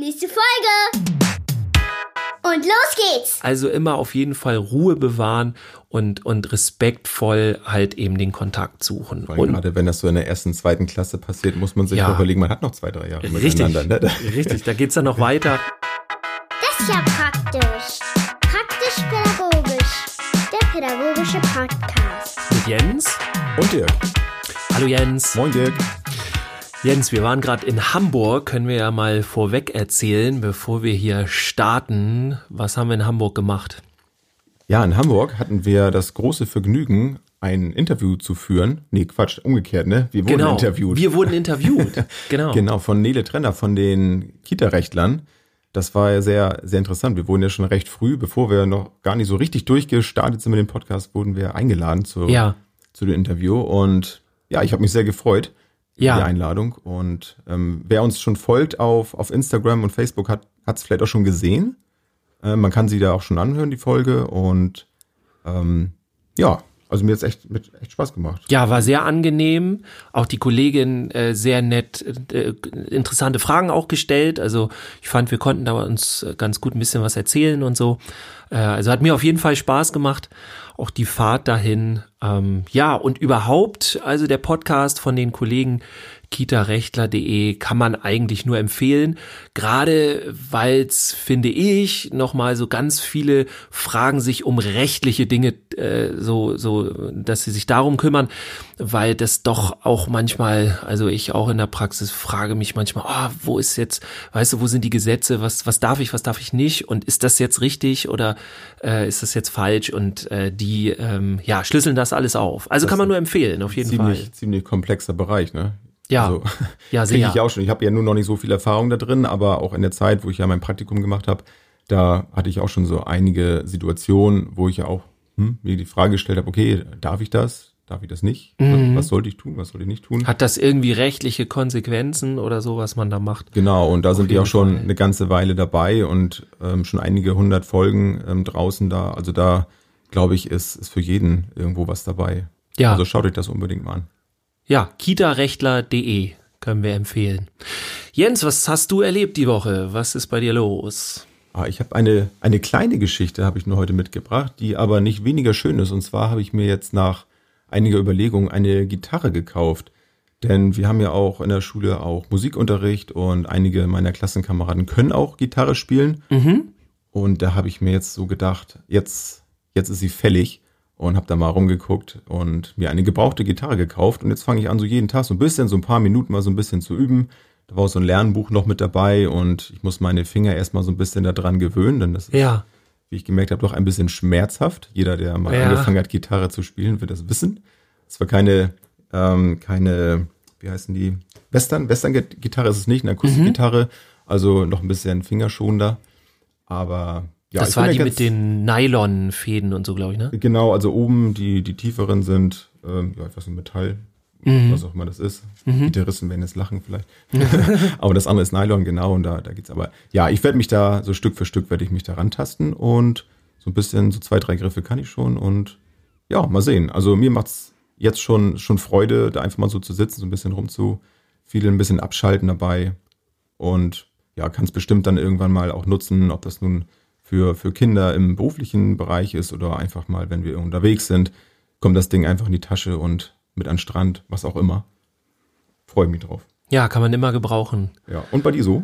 Nächste Folge! Und los geht's! Also immer auf jeden Fall Ruhe bewahren und, und respektvoll halt eben den Kontakt suchen. Allem Und gerade wenn das so in der ersten, zweiten Klasse passiert, muss man sich Ja. auch überlegen, man hat noch zwei, drei Jahre richtig, miteinander. Ne? richtig, da geht's dann noch weiter. Das ist ja praktisch. Praktisch-pädagogisch. Der pädagogische Podcast. Mit Jens. Und Dirk. Hallo Jens. Moin Dirk. Jens, wir waren gerade in Hamburg, können wir ja mal vorweg erzählen, bevor wir hier starten. Was haben wir in Hamburg gemacht? Ja, in Hamburg hatten wir das große Vergnügen, ein Interview zu führen. Nee, Quatsch, umgekehrt, ne? Wir wurden genau. interviewt. Wir wurden interviewt. genau. Genau, von Nele Trenner, von den Kita-Rechtlern. Das war ja sehr, sehr interessant. Wir wurden ja schon recht früh, bevor wir noch gar nicht so richtig durchgestartet sind mit dem Podcast, wurden wir eingeladen zu, Ja. zu dem Interview. Und ja, ich habe mich sehr gefreut Ja. die Einladung. Und ähm, wer uns schon folgt auf, auf Instagram und Facebook, hat es vielleicht auch schon gesehen. Äh, man kann sie da auch schon anhören, die Folge. Und ähm, ja, also mir hat echt, mit, echt Spaß gemacht. Ja, war sehr angenehm. Auch die Kollegin äh, sehr nett, äh, interessante Fragen auch gestellt. Also ich fand, wir konnten da uns ganz gut ein bisschen was erzählen und so. Äh, also hat mir auf jeden Fall Spaß gemacht. Auch die Fahrt dahin. Ähm, ja, und überhaupt, also der Podcast von den Kollegen kitarechtler.de kann man eigentlich nur empfehlen. Gerade weil es, finde ich, nochmal so ganz viele Fragen sich um rechtliche Dinge äh, so, so, dass sie sich darum kümmern, weil das doch auch manchmal, also ich auch in der Praxis frage mich manchmal, ah, wo ist jetzt, weißt du, wo sind die Gesetze, was, was darf ich, was darf ich nicht und ist das jetzt richtig oder äh, ist das jetzt falsch und äh, die, ähm, ja, schlüsseln das alles auf. Also Das kann man nur empfehlen, auf jeden ziemlich, Fall. ziemlich komplexer Bereich, ne? Ja. Also, Ja, kriege sehr. ich auch schon. Ich habe ja nur noch nicht so viel Erfahrung da drin, aber auch in der Zeit, wo ich ja mein Praktikum gemacht habe, da hatte ich auch schon so einige Situationen, wo ich ja auch hm, mir die Frage gestellt habe, okay, darf ich das? Darf ich das nicht? Was sollte ich tun? Was sollte ich nicht tun? Mhm. Hat das irgendwie rechtliche Konsequenzen oder so, was man da macht? Genau, und da sind die auch schon Fall. eine ganze Weile dabei und ähm, schon einige hundert Folgen ähm, draußen da. Also da, glaube ich, ist, ist für jeden irgendwo was dabei. Ja. Also schaut euch das unbedingt mal an. Ja, kitarechtler.de können wir empfehlen. Jens, was hast du erlebt die Woche? Was ist bei dir los? Ah, ich habe eine, eine kleine Geschichte, habe ich nur heute mitgebracht, die aber nicht weniger schön ist. Und zwar habe ich mir jetzt nach einiger Überlegung eine Gitarre gekauft. Denn wir haben ja auch in der Schule auch Musikunterricht und einige meiner Klassenkameraden können auch Gitarre spielen. Und da habe ich mir jetzt so gedacht, jetzt, jetzt ist sie fällig und habe da mal rumgeguckt und mir eine gebrauchte Gitarre gekauft. Und jetzt fange ich an, so jeden Tag so ein bisschen, so ein paar Minuten mal so ein bisschen zu üben. Da war auch so ein Lernbuch noch mit dabei und ich muss meine Finger erstmal so ein bisschen daran gewöhnen, denn das ist, Ja, wie ich gemerkt habe, doch ein bisschen schmerzhaft. Jeder, der mal Ja. angefangen hat, Gitarre zu spielen, wird das wissen. Es war keine, ähm, keine, wie heißen die? Western, Western-Gitarre ist es nicht, eine Akustikgitarre, also noch ein bisschen fingerschonender. Aber ja, das war die ja mit ganz- den Nylon-Fäden und so, glaube ich, ne? Genau, also oben die, die tieferen sind, ähm, ja, etwas in Metall, Mhm. was auch immer das ist. Gitarristen werden jetzt lachen vielleicht. aber das andere ist Nylon, genau, und da, da geht's aber. Ja, ich werde mich da, so Stück für Stück werde ich mich da rantasten und so ein bisschen, so zwei, drei Griffe kann ich schon und ja, mal sehen. Also mir macht's jetzt schon, schon Freude, da einfach mal so zu sitzen, so ein bisschen rumzu, viel ein bisschen abschalten dabei und ja, kann es bestimmt dann irgendwann mal auch nutzen, ob das nun für, für Kinder im beruflichen Bereich ist oder einfach mal, wenn wir unterwegs sind, kommt das Ding einfach in die Tasche und mit an den Strand, was auch immer. Freue mich drauf. Ja, kann man immer gebrauchen. Ja, und bei dir so?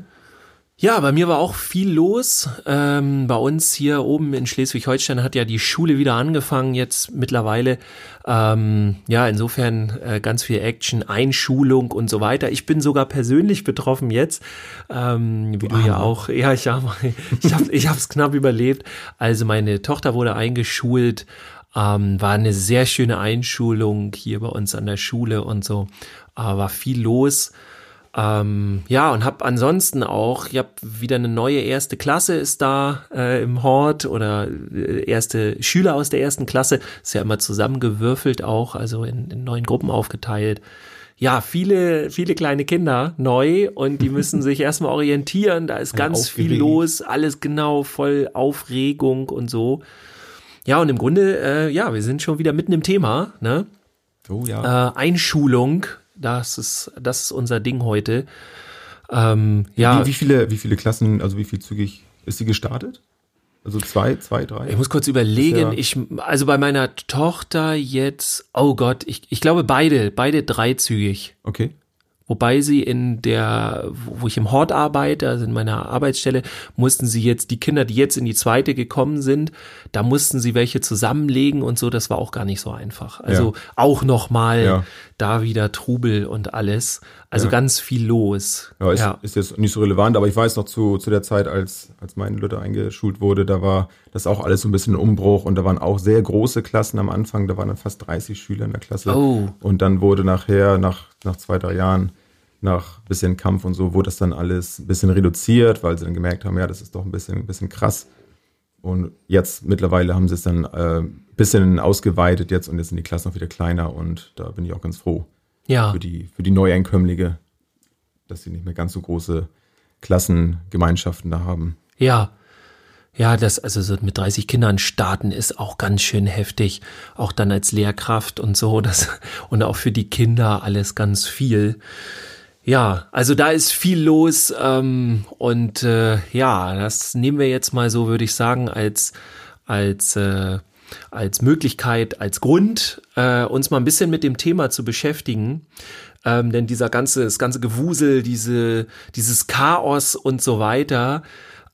Ja, bei mir war auch viel los. Ähm, bei uns hier oben in Schleswig-Holstein hat ja die Schule wieder angefangen jetzt mittlerweile. Ähm, ja, insofern äh, ganz viel Action, Einschulung und so weiter. Ich bin sogar persönlich betroffen jetzt, ähm, wie du ja auch. Ja, ich habe ich hab, ich hab's knapp überlebt. Also meine Tochter wurde eingeschult. Ähm, war eine sehr schöne Einschulung hier bei uns an der Schule und so. Äh, war viel los. Ähm, ja, und habe ansonsten auch, ich habe wieder eine neue erste Klasse ist da äh, im Hort oder äh, erste Schüler aus der ersten Klasse. Ist ja immer zusammengewürfelt auch, also in, in neuen Gruppen aufgeteilt. Ja, viele, viele kleine Kinder neu und die müssen sich erstmal orientieren. Da ist ganz viel aufgeregt. los, alles genau voll Aufregung und so. Ja, und im Grunde, äh, ja, wir sind schon wieder mitten im Thema, ne? Oh ja. Äh, Einschulung, das ist, das ist unser Ding heute. Ähm, ja. Wie, wie, viele, wie viele Klassen, also wie viel zügig ist sie gestartet? Also zwei, zwei, drei? Ich muss kurz überlegen. Ich, also bei meiner Tochter jetzt, oh Gott, ich, ich glaube beide, beide dreizügig. Okay. Wobei sie in der, wo ich im Hort arbeite, also in meiner Arbeitsstelle, mussten sie jetzt, die Kinder, die jetzt in die zweite gekommen sind, da mussten sie welche zusammenlegen und so, das war auch gar nicht so einfach. Also ja. auch nochmal ja. da wieder Trubel und alles. Also ja. ganz viel los. Ja ist, ja, ist jetzt nicht so relevant, aber ich weiß noch zu, zu der Zeit, als, als mein Luther eingeschult wurde, da war das auch alles so ein bisschen ein Umbruch und da waren auch sehr große Klassen am Anfang, da waren dann fast 30 Schüler in der Klasse. Oh. Und dann wurde nachher, nach nach zwei, drei Jahren, nach bisschen Kampf und so, wurde das dann alles ein bisschen reduziert, weil sie dann gemerkt haben, ja, das ist doch ein bisschen, ein bisschen krass. Und jetzt mittlerweile haben sie es dann ein äh, bisschen ausgeweitet jetzt und jetzt sind die Klassen auch wieder kleiner und da bin ich auch ganz froh. Ja. Für die, für die Neueinkömmlinge, dass sie nicht mehr ganz so große Klassengemeinschaften da haben. Ja. Ja, das, also so mit 30 Kindern starten ist auch ganz schön heftig. Auch dann als Lehrkraft und so, das, und auch für die Kinder alles ganz viel. Ja, also da ist viel los ähm, und äh, ja, das nehmen wir jetzt mal so, würde ich sagen, als als äh, als Möglichkeit, als Grund, äh, uns mal ein bisschen mit dem Thema zu beschäftigen. Ähm, denn dieser ganze, das ganze Gewusel, diese, dieses Chaos und so weiter,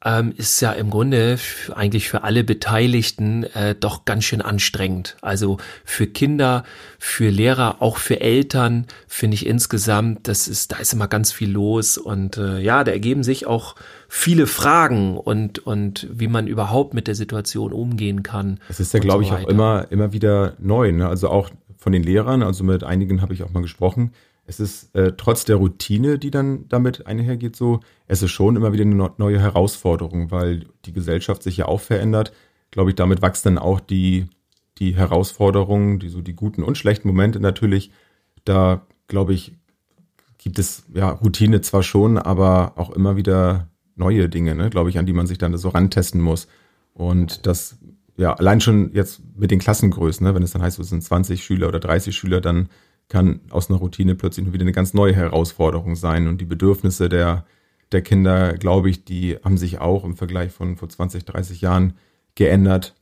ähm, ist ja im Grunde eigentlich für alle Beteiligten äh, doch ganz schön anstrengend. Also für Kinder, für Lehrer, auch für Eltern finde ich insgesamt, das ist, da ist immer ganz viel los und äh, ja, da ergeben sich auch viele Fragen und und wie man überhaupt mit der Situation umgehen kann. Es ist ja, glaube so ich, auch immer immer wieder neu. Ne? Also auch von den Lehrern, also mit einigen habe ich auch mal gesprochen es ist äh, trotz der Routine, die dann damit einhergeht, so, es ist schon immer wieder eine neue Herausforderung, weil die Gesellschaft sich ja auch verändert. Glaube ich, damit wächst dann auch die, die Herausforderungen, die so die guten und schlechten Momente natürlich. Da, glaube ich, gibt es ja Routine zwar schon, aber auch immer wieder neue Dinge, ne, glaube ich, an die man sich dann so rantesten muss. Und das, ja, allein schon jetzt mit den Klassengrößen, ne, wenn es dann heißt, es sind 20 Schüler oder 30 Schüler, dann kann aus einer Routine plötzlich wieder eine ganz neue Herausforderung sein. Und die Bedürfnisse der, der Kinder, glaube ich, die haben sich auch im Vergleich von vor 20, 30 Jahren geändert.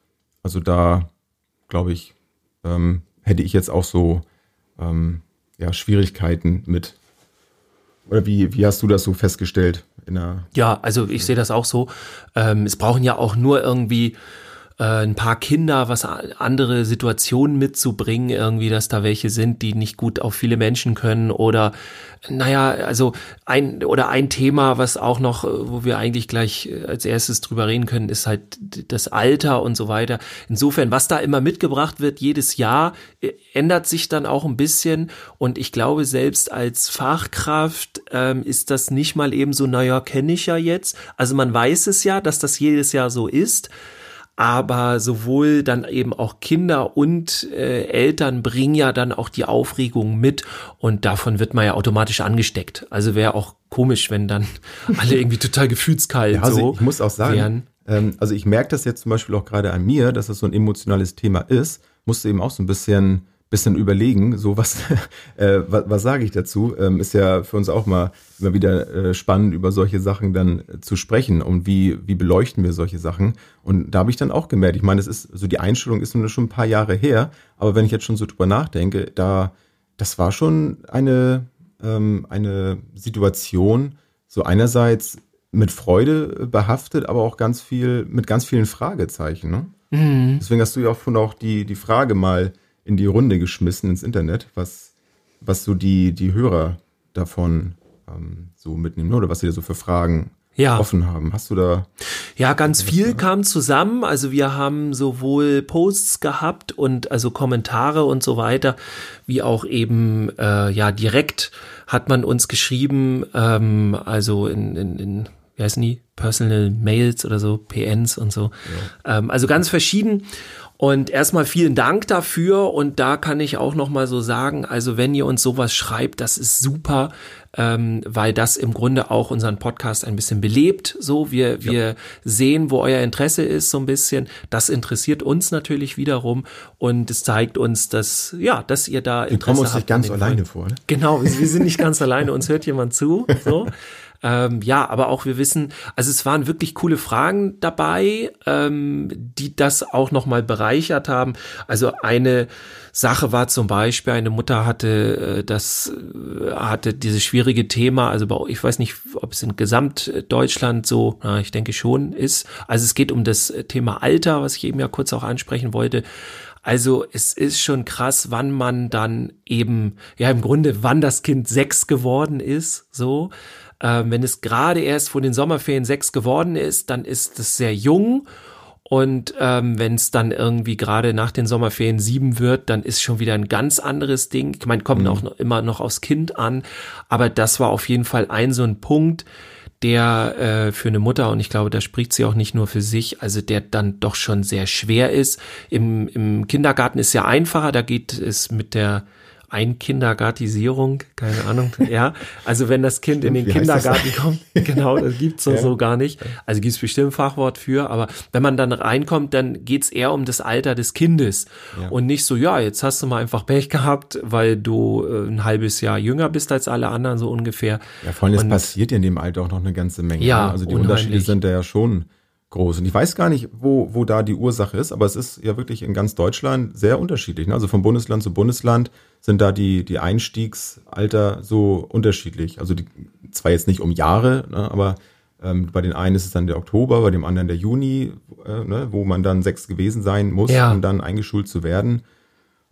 Also da, glaube ich, ähm, hätte ich jetzt auch so ähm, ja, Schwierigkeiten mit. Oder wie, wie hast du das so festgestellt? Ja, also ich sehe das auch so. Ähm, es brauchen ja auch nur irgendwie äh, ein paar Kinder, was andere Situationen mitzubringen, irgendwie, dass da welche sind, die nicht gut auf viele Menschen können oder naja, also ein oder ein Thema, was auch noch, äh, wo wir eigentlich gleich äh, als erstes drüber reden können, ist halt das Alter und so weiter. Insofern, was da immer mitgebracht wird, jedes Jahr, ändert sich dann auch ein bisschen. Und ich glaube, selbst als Fachkraft ähm, ist das nicht mal eben so, naja, kenne ich ja jetzt. Also man weiß es ja, dass das jedes Jahr so ist aber sowohl dann eben auch Kinder und äh, Eltern bringen ja dann auch die Aufregung mit und davon wird man ja automatisch angesteckt. Also wäre auch komisch, wenn dann alle irgendwie total gefühlskalt ja, also so. Ich muss auch sagen, ähm, also ich merke das jetzt zum Beispiel auch gerade an mir, dass das so ein emotionales Thema ist. Musste eben auch so ein bisschen bisschen überlegen, so was, äh, was, was sage ich dazu? Ähm, ist ja für uns auch mal immer wieder äh, spannend, über solche Sachen dann äh, zu sprechen und wie, wie beleuchten wir solche Sachen. Und da habe ich dann auch gemerkt, ich meine, es ist, so die Einstellung ist nun schon ein paar Jahre her, aber wenn ich jetzt schon so drüber nachdenke, da, das war schon eine, ähm, eine Situation, so einerseits mit Freude behaftet, aber auch ganz viel, mit ganz vielen Fragezeichen. Ne? Mhm. Deswegen hast du ja auch von auch die, die Frage mal in die Runde geschmissen ins Internet, was, was so die, die Hörer davon ähm, so mitnehmen oder was sie da so für Fragen ja. offen haben. Hast du da? Ja, ganz viel kam zusammen. Also wir haben sowohl Posts gehabt und also Kommentare und so weiter, wie auch eben äh, ja direkt hat man uns geschrieben, ähm, also in, in, in wie heißen die? Personal Mails oder so, PNs und so. Ja. Ähm, also ganz verschieden. Und erstmal vielen Dank dafür und da kann ich auch noch mal so sagen, also wenn ihr uns sowas schreibt, das ist super, ähm, weil das im Grunde auch unseren Podcast ein bisschen belebt. So, wir ja. wir sehen, wo euer Interesse ist, so ein bisschen. Das interessiert uns natürlich wiederum und es zeigt uns, dass ja, dass ihr da wir kommen uns nicht ganz alleine vor. Ne? Genau, wir, wir sind nicht ganz alleine, uns hört jemand zu. So. Ähm, ja, aber auch wir wissen, also es waren wirklich coole Fragen dabei, ähm, die das auch nochmal bereichert haben. Also eine Sache war zum Beispiel, eine Mutter hatte äh, das, äh, hatte dieses schwierige Thema, also bei, ich weiß nicht, ob es in Gesamtdeutschland so, na, ich denke schon ist. Also es geht um das Thema Alter, was ich eben ja kurz auch ansprechen wollte. Also es ist schon krass, wann man dann eben, ja im Grunde, wann das Kind sechs geworden ist, so. Ähm, wenn es gerade erst vor den Sommerferien sechs geworden ist, dann ist es sehr jung. Und ähm, wenn es dann irgendwie gerade nach den Sommerferien sieben wird, dann ist schon wieder ein ganz anderes Ding. Ich meine, kommt mhm. auch noch, immer noch aufs Kind an. Aber das war auf jeden Fall ein so ein Punkt, der äh, für eine Mutter, und ich glaube, da spricht sie auch nicht nur für sich, also der dann doch schon sehr schwer ist. Im, im Kindergarten ist ja einfacher, da geht es mit der Einkindergartisierung, keine Ahnung, ja. Also wenn das Kind Stimmt, in den Kindergarten kommt, genau, das gibt's so, ja. so gar nicht. Also gibt's bestimmt ein Fachwort für, aber wenn man dann reinkommt, dann geht's eher um das Alter des Kindes ja. und nicht so, ja, jetzt hast du mal einfach Pech gehabt, weil du äh, ein halbes Jahr jünger bist als alle anderen, so ungefähr. Ja, vor allem, es passiert in dem Alter auch noch eine ganze Menge. Ja, ne? also die unheimlich. Unterschiede sind da ja schon groß. Und ich weiß gar nicht, wo, wo da die Ursache ist, aber es ist ja wirklich in ganz Deutschland sehr unterschiedlich. Ne? Also von Bundesland zu Bundesland sind da die, die Einstiegsalter so unterschiedlich. Also die, zwar jetzt nicht um Jahre, ne, aber ähm, bei den einen ist es dann der Oktober, bei dem anderen der Juni, äh, ne, wo man dann sechs gewesen sein muss, ja. um dann eingeschult zu werden.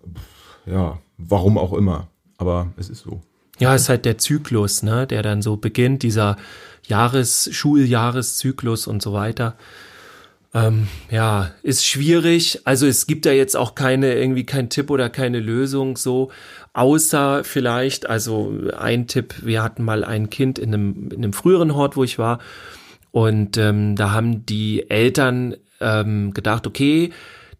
Pff, ja, warum auch immer. Aber es ist so. Ja, es ist halt der Zyklus, ne, der dann so beginnt, dieser Jahres, Schuljahreszyklus und so weiter. Ähm, ja, ist schwierig. Also es gibt da jetzt auch keine, irgendwie kein Tipp oder keine Lösung so, außer vielleicht, also ein Tipp, wir hatten mal ein Kind in einem, in einem früheren Hort, wo ich war, und ähm, da haben die Eltern ähm, gedacht, okay,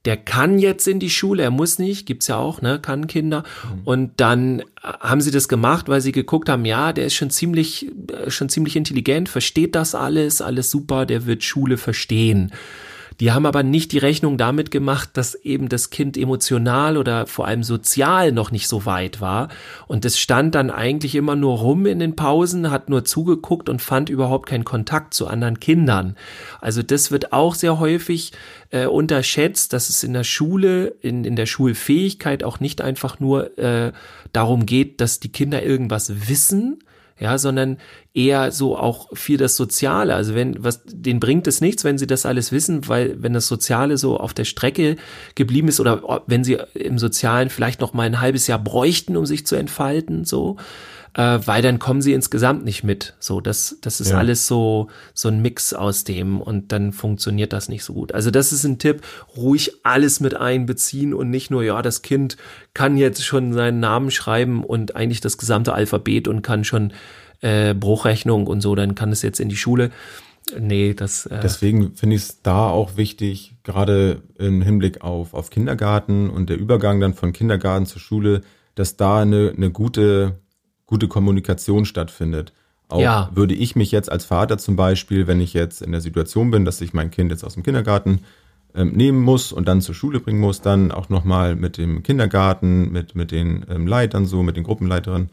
der kann jetzt in die Schule, er muss nicht, gibt's ja auch, ne, kann Kinder. Mhm. Und dann haben sie das gemacht, weil sie geguckt haben, ja, der ist schon ziemlich, äh, schon ziemlich intelligent, versteht das alles, alles super, der wird Schule verstehen. Die haben aber nicht die Rechnung damit gemacht, dass eben das Kind emotional oder vor allem sozial noch nicht so weit war. Und es stand dann eigentlich immer nur rum in den Pausen, hat nur zugeguckt und fand überhaupt keinen Kontakt zu anderen Kindern. Also das wird auch sehr häufig äh, unterschätzt, dass es in der Schule, in, in der Schulfähigkeit auch nicht einfach nur äh, darum geht, dass die Kinder irgendwas wissen, ja, sondern eher so auch viel das Soziale. Also wenn, was, denen bringt es nichts, wenn sie das alles wissen, weil wenn das Soziale so auf der Strecke geblieben ist oder wenn sie im Sozialen vielleicht noch mal ein halbes Jahr bräuchten, um sich zu entfalten, so, äh, weil dann kommen sie insgesamt nicht mit. So, das, das ist ja. alles so, so ein Mix aus dem und dann funktioniert das nicht so gut. Also das ist ein Tipp, ruhig alles mit einbeziehen und nicht nur, ja, das Kind kann jetzt schon seinen Namen schreiben und eigentlich das gesamte Alphabet und kann schon äh, Bruchrechnung und so, dann kann es jetzt in die Schule. Nee, das. Äh Deswegen finde ich es da auch wichtig, gerade im Hinblick auf, auf Kindergarten und der Übergang dann von Kindergarten zur Schule, dass da eine, eine gute gute Kommunikation stattfindet. Auch ja. würde ich mich jetzt als Vater zum Beispiel, wenn ich jetzt in der Situation bin, dass ich mein Kind jetzt aus dem Kindergarten ähm, nehmen muss und dann zur Schule bringen muss, dann auch nochmal mit dem Kindergarten, mit, mit den ähm, Leitern so, mit den Gruppenleiterinnen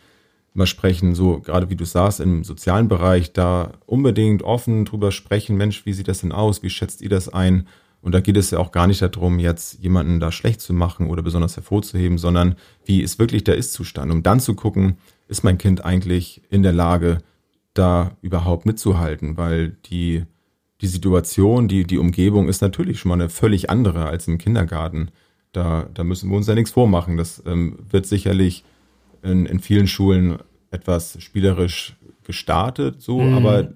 mal sprechen, so gerade wie du sagst, im sozialen Bereich da unbedingt offen drüber sprechen, Mensch, wie sieht das denn aus, wie schätzt ihr das ein? Und da geht es ja auch gar nicht darum, jetzt jemanden da schlecht zu machen oder besonders hervorzuheben, sondern wie ist wirklich der Ist-Zustand, um dann zu gucken, ist mein Kind eigentlich in der Lage, da überhaupt mitzuhalten, weil die, die Situation, die, die Umgebung ist natürlich schon mal eine völlig andere als im Kindergarten. Da, da müssen wir uns ja nichts vormachen. Das ähm, wird sicherlich in, in vielen Schulen etwas spielerisch gestartet, so, mhm. aber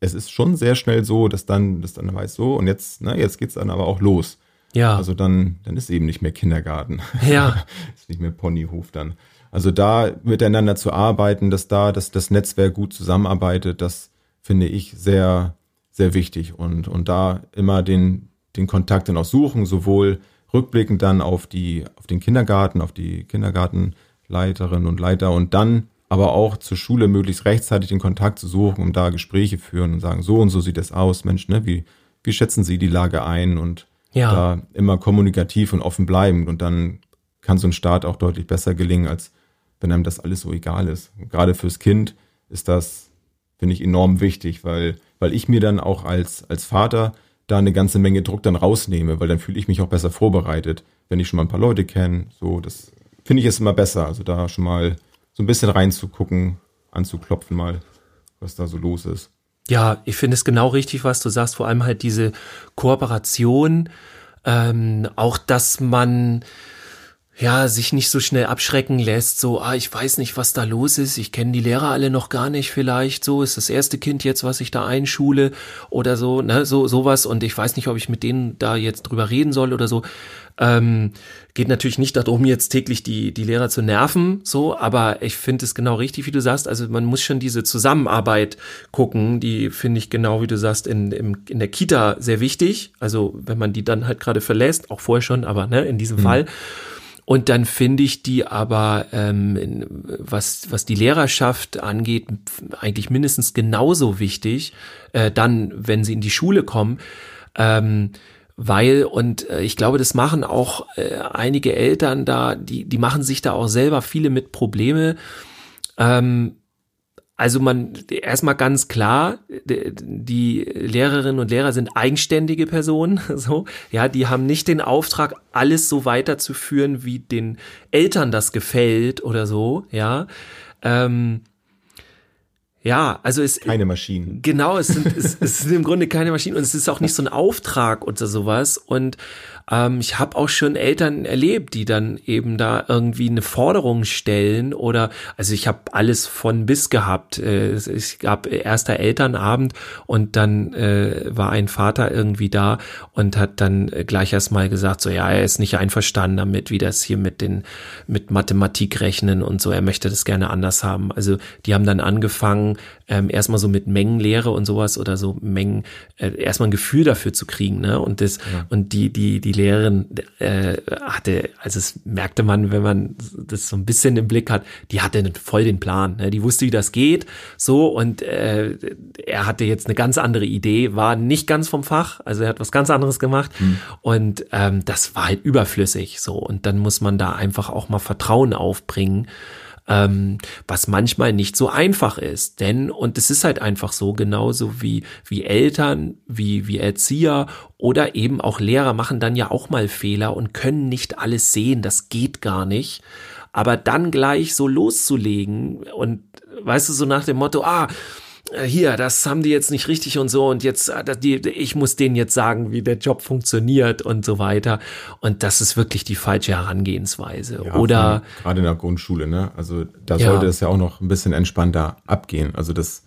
es ist schon sehr schnell so, dass dann, dass dann weiß so, und jetzt, ne, jetzt geht's dann aber auch los. Ja. Also dann, dann ist eben nicht mehr Kindergarten. Ja. ist nicht mehr Ponyhof dann. Also da miteinander zu arbeiten, dass da dass das Netzwerk gut zusammenarbeitet, das finde ich sehr, sehr wichtig. Und, und da immer den, den Kontakt dann auch suchen, sowohl rückblickend dann auf die, auf den Kindergarten, auf die Kindergartenleiterinnen und Leiter und dann aber auch zur Schule möglichst rechtzeitig den Kontakt zu suchen, um da Gespräche führen und sagen, so und so sieht es aus, Mensch, ne, wie, wie schätzen Sie die Lage ein und ja. da immer kommunikativ und offen bleiben und dann kann so ein Start auch deutlich besser gelingen, als wenn einem das alles so egal ist. gerade fürs Kind ist das finde ich enorm wichtig, weil, weil ich mir dann auch als, als Vater da eine ganze Menge Druck dann rausnehme, weil dann fühle ich mich auch besser vorbereitet, wenn ich schon mal ein paar Leute kenne. So, das finde ich ist immer besser. Also da schon mal so ein bisschen reinzugucken, anzuklopfen mal, was da so los ist. Ja, ich finde es genau richtig, was du sagst. Vor allem halt diese Kooperation, ähm, auch dass man ja, sich nicht so schnell abschrecken lässt, so, ah, ich weiß nicht, was da los ist, ich kenne die Lehrer alle noch gar nicht vielleicht, so, ist das erste Kind jetzt, was ich da einschule oder so, ne, so, sowas und ich weiß nicht, ob ich mit denen da jetzt drüber reden soll oder so. Ähm, geht natürlich nicht darum, jetzt täglich die, die Lehrer zu nerven, so, aber ich finde es genau richtig, wie du sagst, also man muss schon diese Zusammenarbeit gucken, die finde ich genau, wie du sagst, in, in, in der Kita sehr wichtig, also wenn man die dann halt gerade verlässt, auch vorher schon, aber ne, in diesem mhm. Fall. Und dann finde ich die aber, ähm, was, was die Lehrerschaft angeht, eigentlich mindestens genauso wichtig, äh, dann, wenn sie in die Schule kommen. Ähm, weil, und äh, ich glaube, das machen auch äh, einige Eltern da, die, die machen sich da auch selber viele mit Probleme. Ähm, also man erstmal ganz klar, die Lehrerinnen und Lehrer sind eigenständige Personen, so ja, die haben nicht den Auftrag, alles so weiterzuführen, wie den Eltern das gefällt oder so, ja. Ähm, ja, also es keine Maschinen. Genau, es sind es, es sind im Grunde keine Maschinen und es ist auch nicht so ein Auftrag oder sowas und ähm, ich habe auch schon Eltern erlebt, die dann eben da irgendwie eine Forderung stellen oder, also ich habe alles von bis gehabt. Äh, es gab erster Elternabend und dann äh, war ein Vater irgendwie da und hat dann gleich erstmal gesagt, so ja, er ist nicht einverstanden damit, wie das hier mit den mit Mathematik rechnen und so. Er möchte das gerne anders haben. Also die haben dann angefangen, ähm, erstmal so mit Mengenlehre und sowas oder so Mengen, äh, erstmal ein Gefühl dafür zu kriegen, ne? Und das ja. und die die die Lehrerin äh, hatte, also es merkte man, wenn man das so ein bisschen im Blick hat, die hatte voll den Plan. Ne? Die wusste, wie das geht, so und äh, er hatte jetzt eine ganz andere Idee, war nicht ganz vom Fach, also er hat was ganz anderes gemacht mhm. und ähm, das war halt überflüssig, so und dann muss man da einfach auch mal Vertrauen aufbringen ähm, was manchmal nicht so einfach ist. Denn, und es ist halt einfach so, genauso wie, wie Eltern, wie, wie Erzieher oder eben auch Lehrer machen dann ja auch mal Fehler und können nicht alles sehen. Das geht gar nicht. Aber dann gleich so loszulegen und weißt du, so nach dem Motto, ah, hier, das haben die jetzt nicht richtig und so und jetzt, äh, die, ich muss denen jetzt sagen, wie der Job funktioniert und so weiter. Und das ist wirklich die falsche Herangehensweise. Ja, Oder gerade in der Grundschule, ne? Also da ja. sollte es ja auch noch ein bisschen entspannter abgehen. Also das,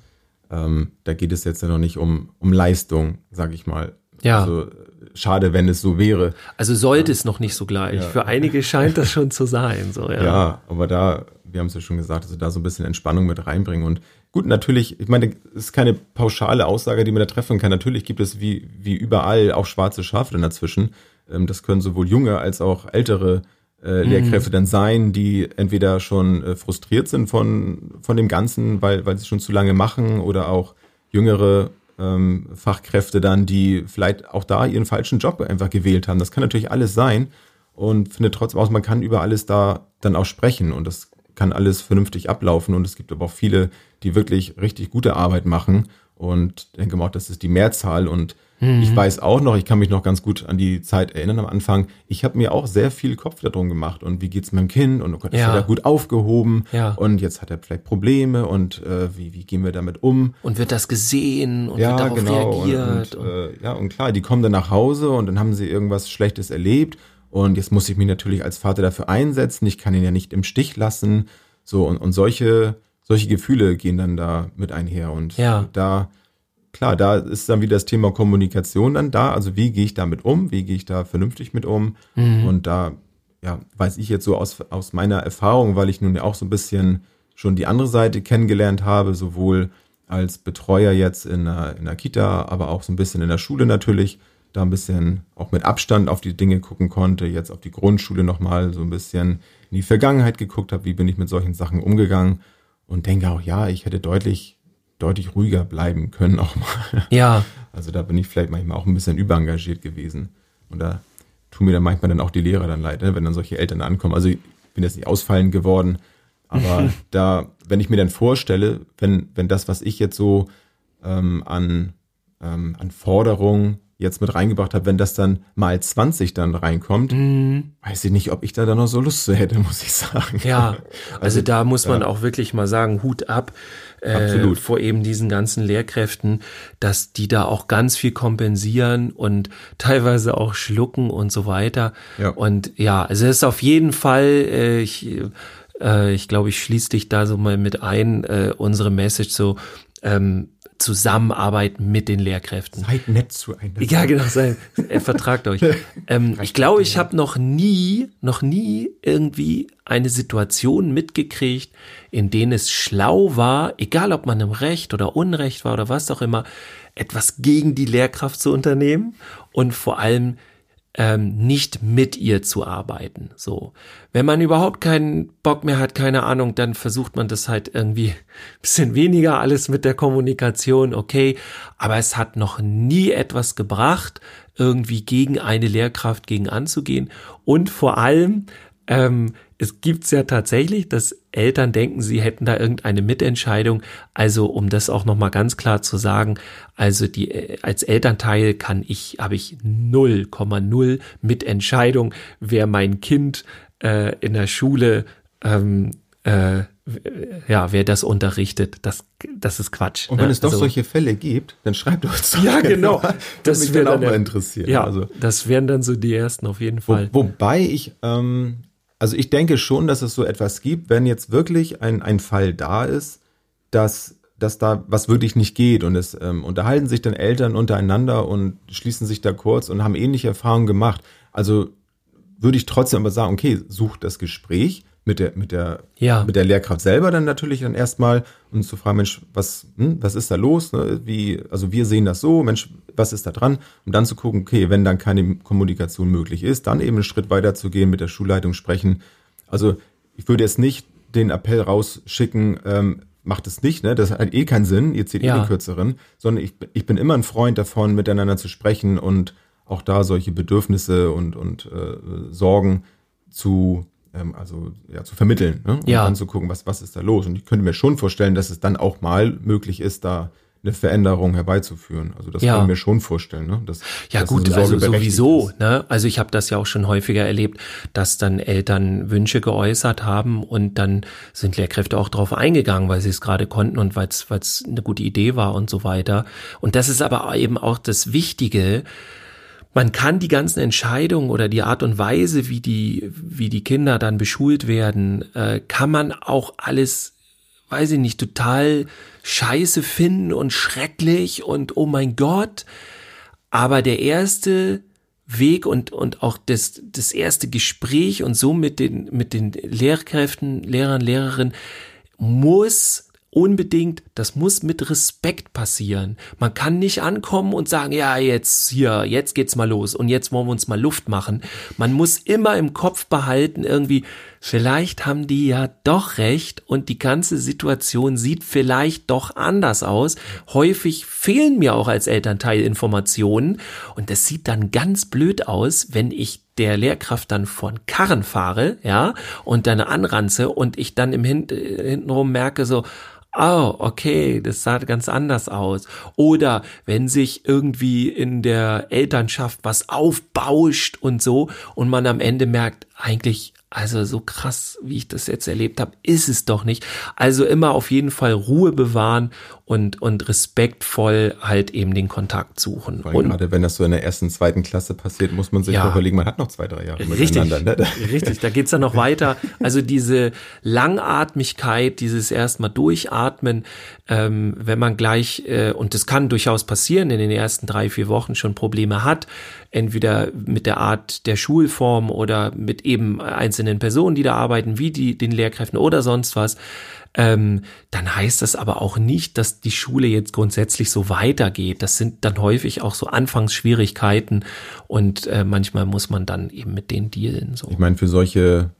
ähm, da geht es jetzt ja noch nicht um, um Leistung, sag ich mal. Ja. Also schade, wenn es so wäre. Also sollte ja. es noch nicht so gleich. Ja. Für einige scheint das schon zu sein. So, ja. ja, aber da, wir haben es ja schon gesagt, also da so ein bisschen Entspannung mit reinbringen und Gut, natürlich, ich meine, es ist keine pauschale Aussage, die man da treffen kann. Natürlich gibt es wie, wie überall auch schwarze Schafe dazwischen. Ähm, das können sowohl junge als auch ältere äh, mhm. Lehrkräfte dann sein, die entweder schon äh, frustriert sind von, von dem Ganzen, weil, weil sie schon zu lange machen oder auch jüngere ähm, Fachkräfte dann, die vielleicht auch da ihren falschen Job einfach gewählt haben. Das kann natürlich alles sein und finde trotzdem aus, man kann über alles da dann auch sprechen und das kann alles vernünftig ablaufen und es gibt aber auch viele, die wirklich richtig gute Arbeit machen und denke mal, das ist die Mehrzahl und mhm. ich weiß auch noch, ich kann mich noch ganz gut an die Zeit erinnern am Anfang, ich habe mir auch sehr viel Kopf darum gemacht und wie geht's meinem Kind und oh Gott, ist ja. er gut aufgehoben ja. und jetzt hat er vielleicht Probleme und äh, wie, wie gehen wir damit um? Und wird das gesehen und ja, wird darauf genau. reagiert? Und, und, äh, ja, und klar, die kommen dann nach Hause und dann haben sie irgendwas Schlechtes erlebt und jetzt muss ich mich natürlich als Vater dafür einsetzen. Ich kann ihn ja nicht im Stich lassen. So, und, und solche, solche Gefühle gehen dann da mit einher. Und ja. da, klar, da ist dann wieder das Thema Kommunikation dann da. Also wie gehe ich damit um? Wie gehe ich da vernünftig mit um? Mhm. Und da, ja, weiß ich jetzt so aus, aus meiner Erfahrung, weil ich nun ja auch so ein bisschen schon die andere Seite kennengelernt habe, sowohl als Betreuer jetzt in der, in der Kita, aber auch so ein bisschen in der Schule natürlich da ein bisschen auch mit Abstand auf die Dinge gucken konnte, jetzt auf die Grundschule nochmal so ein bisschen in die Vergangenheit geguckt habe, wie bin ich mit solchen Sachen umgegangen und denke auch, ja, ich hätte deutlich, deutlich ruhiger bleiben können auch mal. Ja. Also da bin ich vielleicht manchmal auch ein bisschen überengagiert gewesen. Und da tun mir dann manchmal dann auch die Lehrer dann leid, ne, wenn dann solche Eltern ankommen. Also ich bin jetzt nicht ausfallend geworden, Aber da, wenn ich mir dann vorstelle, wenn, wenn das, was ich jetzt so ähm, an, ähm, an Forderungen jetzt mit reingebracht habe, wenn das dann mal 20 dann reinkommt, mhm. weiß ich nicht, ob ich da dann noch so Lust zu hätte, muss ich sagen. Ja, also, also da muss man ja. auch wirklich mal sagen, Hut ab äh, vor eben diesen ganzen Lehrkräften, dass die da auch ganz viel kompensieren und teilweise auch schlucken und so weiter. Ja. Und ja, also es ist auf jeden Fall, äh, ich, äh, ich glaube, ich schließe dich da so mal mit ein, äh, unsere Message so, ähm, Zusammenarbeit mit den Lehrkräften. Seid nett zueinander. Ja, genau, seid, äh, vertragt euch. Ähm, ich glaube, ich habe noch nie, noch nie irgendwie eine Situation mitgekriegt, in denen es schlau war, egal ob man im Recht oder Unrecht war oder was auch immer, etwas gegen die Lehrkraft zu unternehmen und vor allem ähm, nicht mit ihr zu arbeiten. So, wenn man überhaupt keinen Bock mehr hat, keine Ahnung, dann versucht man das halt irgendwie bisschen weniger alles mit der Kommunikation, okay. Aber es hat noch nie etwas gebracht, irgendwie gegen eine Lehrkraft gegen anzugehen und vor allem ähm, es gibt's ja tatsächlich, dass Eltern denken, sie hätten da irgendeine Mitentscheidung. Also um das auch noch mal ganz klar zu sagen, also die äh, als Elternteil kann ich habe ich 0,0 Mitentscheidung, wer mein Kind äh, in der Schule ähm, äh, ja, wer das unterrichtet, das, das ist Quatsch. Und wenn ne? es doch also, solche Fälle gibt, dann schreibt uns doch. Ja, genau. Das, das würde mich dann auch mal interessieren. Ja, also. das wären dann so die ersten auf jeden Fall. Wo, wobei ich ähm, also ich denke schon, dass es so etwas gibt, wenn jetzt wirklich ein, ein Fall da ist, dass, dass da was wirklich nicht geht und es ähm, unterhalten sich dann Eltern untereinander und schließen sich da kurz und haben ähnliche Erfahrungen gemacht. Also würde ich trotzdem aber sagen, okay, sucht das Gespräch, mit der, mit der, ja. mit der Lehrkraft selber dann natürlich dann erstmal und zu fragen, Mensch, was, hm, was ist da los? Ne? Wie, also wir sehen das so, Mensch, was ist da dran? Um dann zu gucken, okay, wenn dann keine Kommunikation möglich ist, dann eben einen Schritt weiter zu gehen, mit der Schulleitung sprechen. Also ich würde jetzt nicht den Appell rausschicken, ähm, macht es nicht, ne? Das hat eh keinen Sinn, ihr zieht ja. eh die kürzeren, sondern ich, ich bin immer ein Freund davon, miteinander zu sprechen und auch da solche Bedürfnisse und, und äh, Sorgen zu ähm, also ja, zu vermitteln ne? und ja. anzugucken, was, was ist da los. Und ich könnte mir schon vorstellen, dass es dann auch mal möglich ist, da eine Veränderung herbeizuführen. Also das ja. kann ich mir schon vorstellen. Ne? Dass, ja dass gut, also sowieso. Ne? Also ich habe das ja auch schon häufiger erlebt, dass dann Eltern Wünsche geäußert haben und dann sind Lehrkräfte auch darauf eingegangen, weil sie es gerade konnten und weil es eine gute Idee war und so weiter. Und das ist aber eben auch das Wichtige, man kann die ganzen Entscheidungen oder die Art und Weise, wie die, wie die Kinder dann beschult werden, äh, kann man auch alles, weiß ich nicht, total scheiße finden und schrecklich und oh mein Gott. Aber der erste Weg und, und auch das, das erste Gespräch und so mit den, mit den Lehrkräften, Lehrern, Lehrerinnen muss unbedingt, das muss mit Respekt passieren. Man kann nicht ankommen und sagen, ja, jetzt hier, jetzt geht's mal los und jetzt wollen wir uns mal Luft machen. Man muss immer im Kopf behalten, irgendwie, vielleicht haben die ja doch recht und die ganze Situation sieht vielleicht doch anders aus. Häufig fehlen mir auch als Elternteil Informationen und das sieht dann ganz blöd aus, wenn ich der Lehrkraft dann von Karren fahre, ja, und dann anranze und ich dann im Hin hintenrum merke so, oh, okay, das sah ganz anders aus. Oder wenn sich irgendwie in der Elternschaft was aufbauscht und so und man am Ende merkt, eigentlich also so krass, wie ich das jetzt erlebt habe, ist es doch nicht. Also immer auf jeden Fall Ruhe bewahren und, und respektvoll halt eben den Kontakt suchen. Weil und gerade wenn das so in der ersten, zweiten Klasse passiert, muss man sich ja, überlegen, man hat noch zwei, drei Jahre richtig, miteinander. Ne? Richtig, da geht's dann noch weiter. Also diese Langatmigkeit, dieses erstmal durchatmen, ähm, wenn man gleich, äh, und das kann durchaus passieren, in den ersten drei, vier Wochen schon Probleme hat, entweder mit der Art der Schulform oder mit eben einzelnen Personen, die da arbeiten, wie die, den Lehrkräften oder sonst was, ähm, dann heißt das aber auch nicht, dass die Schule jetzt grundsätzlich so weitergeht. Das sind dann häufig auch so Anfangsschwierigkeiten und äh, manchmal muss man dann eben mit denen dealen. So. Ich meine, für solche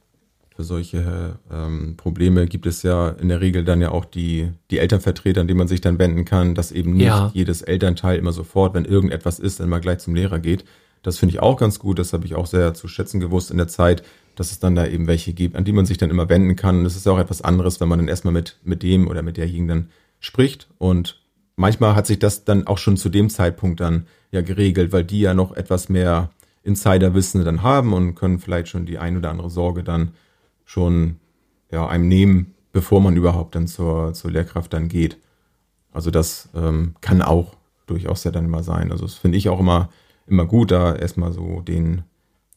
für solche ähm, Probleme gibt es ja in der Regel dann ja auch die, die Elternvertreter, an die man sich dann wenden kann, dass eben nicht ja. jedes Elternteil immer sofort, wenn irgendetwas ist, dann mal gleich zum Lehrer geht. Das finde ich auch ganz gut. Das habe ich auch sehr zu schätzen gewusst in der Zeit, dass es dann da eben welche gibt, an die man sich dann immer wenden kann. Und es ist ja auch etwas anderes, wenn man dann erstmal mit, mit dem oder mit derjenigen dann spricht. Und manchmal hat sich das dann auch schon zu dem Zeitpunkt dann ja geregelt, weil die ja noch etwas mehr Insiderwissen dann haben und können vielleicht schon die ein oder andere Sorge dann schon ja, einem nehmen, bevor man überhaupt dann zur, zur Lehrkraft dann geht. Also das ähm, kann auch durchaus ja dann immer sein. Also das finde ich auch immer, immer gut, da erstmal so den,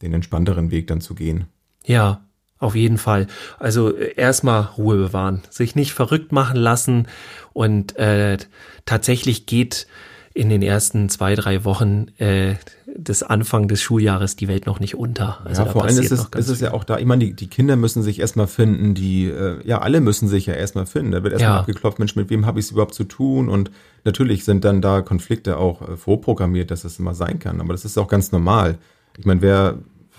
den entspannteren Weg dann zu gehen. Ja, auf jeden Fall. Also äh, erstmal Ruhe bewahren, sich nicht verrückt machen lassen und äh, tatsächlich geht in den ersten zwei, drei Wochen äh, des Anfang des Schuljahres die Welt noch nicht unter. Also ja, vor allem ist es, ist es ja auch da, ich meine, die, die Kinder müssen sich erstmal finden, die, äh, ja, alle müssen sich ja erstmal finden. Da wird erstmal ja. abgeklopft, Mensch, mit wem habe ich es überhaupt zu tun? Und natürlich sind dann da Konflikte auch äh, vorprogrammiert, dass es immer sein kann. Aber das ist auch ganz normal. Ich meine, wer,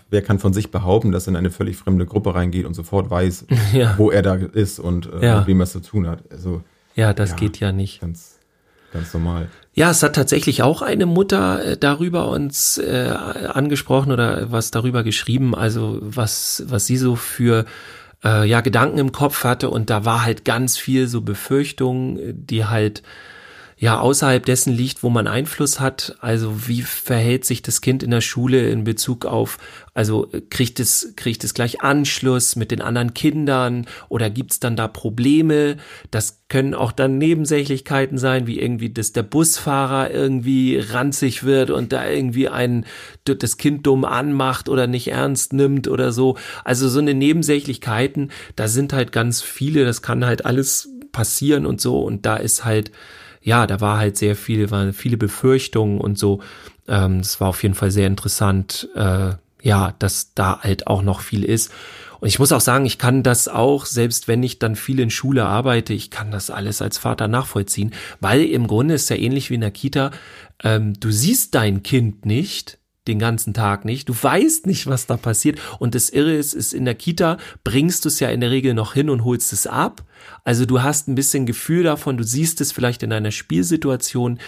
wer kann von sich behaupten, dass er in eine völlig fremde Gruppe reingeht und sofort weiß, ja. wo er da ist und äh, ja. mit wem er es zu tun hat? Also, ja, das geht ja nicht. Ganz, Ganz normal. Ja, es hat tatsächlich auch eine Mutter äh, darüber uns äh, angesprochen oder was darüber geschrieben, also was, was sie so für äh, ja, Gedanken im Kopf hatte und da war halt ganz viel so Befürchtungen, die halt ja außerhalb dessen liegt, wo man Einfluss hat. Also wie verhält sich das Kind in der Schule in Bezug auf, also kriegt es, kriegt es gleich Anschluss mit den anderen Kindern oder gibt's dann da Probleme? Das können auch dann Nebensächlichkeiten sein, wie irgendwie, dass der Busfahrer irgendwie ranzig wird und da irgendwie ein, das Kind dumm anmacht oder nicht ernst nimmt oder so. Also so eine Nebensächlichkeiten, da sind halt ganz viele, das kann halt alles passieren und so und da ist halt ja, da war halt sehr viel, waren viele Befürchtungen und so. Ähm, das war auf jeden Fall sehr interessant, äh, ja, dass da halt auch noch viel ist. Und ich muss auch sagen, ich kann das auch, selbst wenn ich dann viel in Schule arbeite, ich kann das alles als Vater nachvollziehen, weil im Grunde ist ja ähnlich wie in der Kita, ähm, du siehst dein Kind nicht, den ganzen Tag nicht. Du weißt nicht, was da passiert. Und das Irre ist, ist in der Kita bringst du es ja in der Regel noch hin und holst es ab. Also du hast ein bisschen Gefühl davon, du siehst es vielleicht in einer Spielsituation.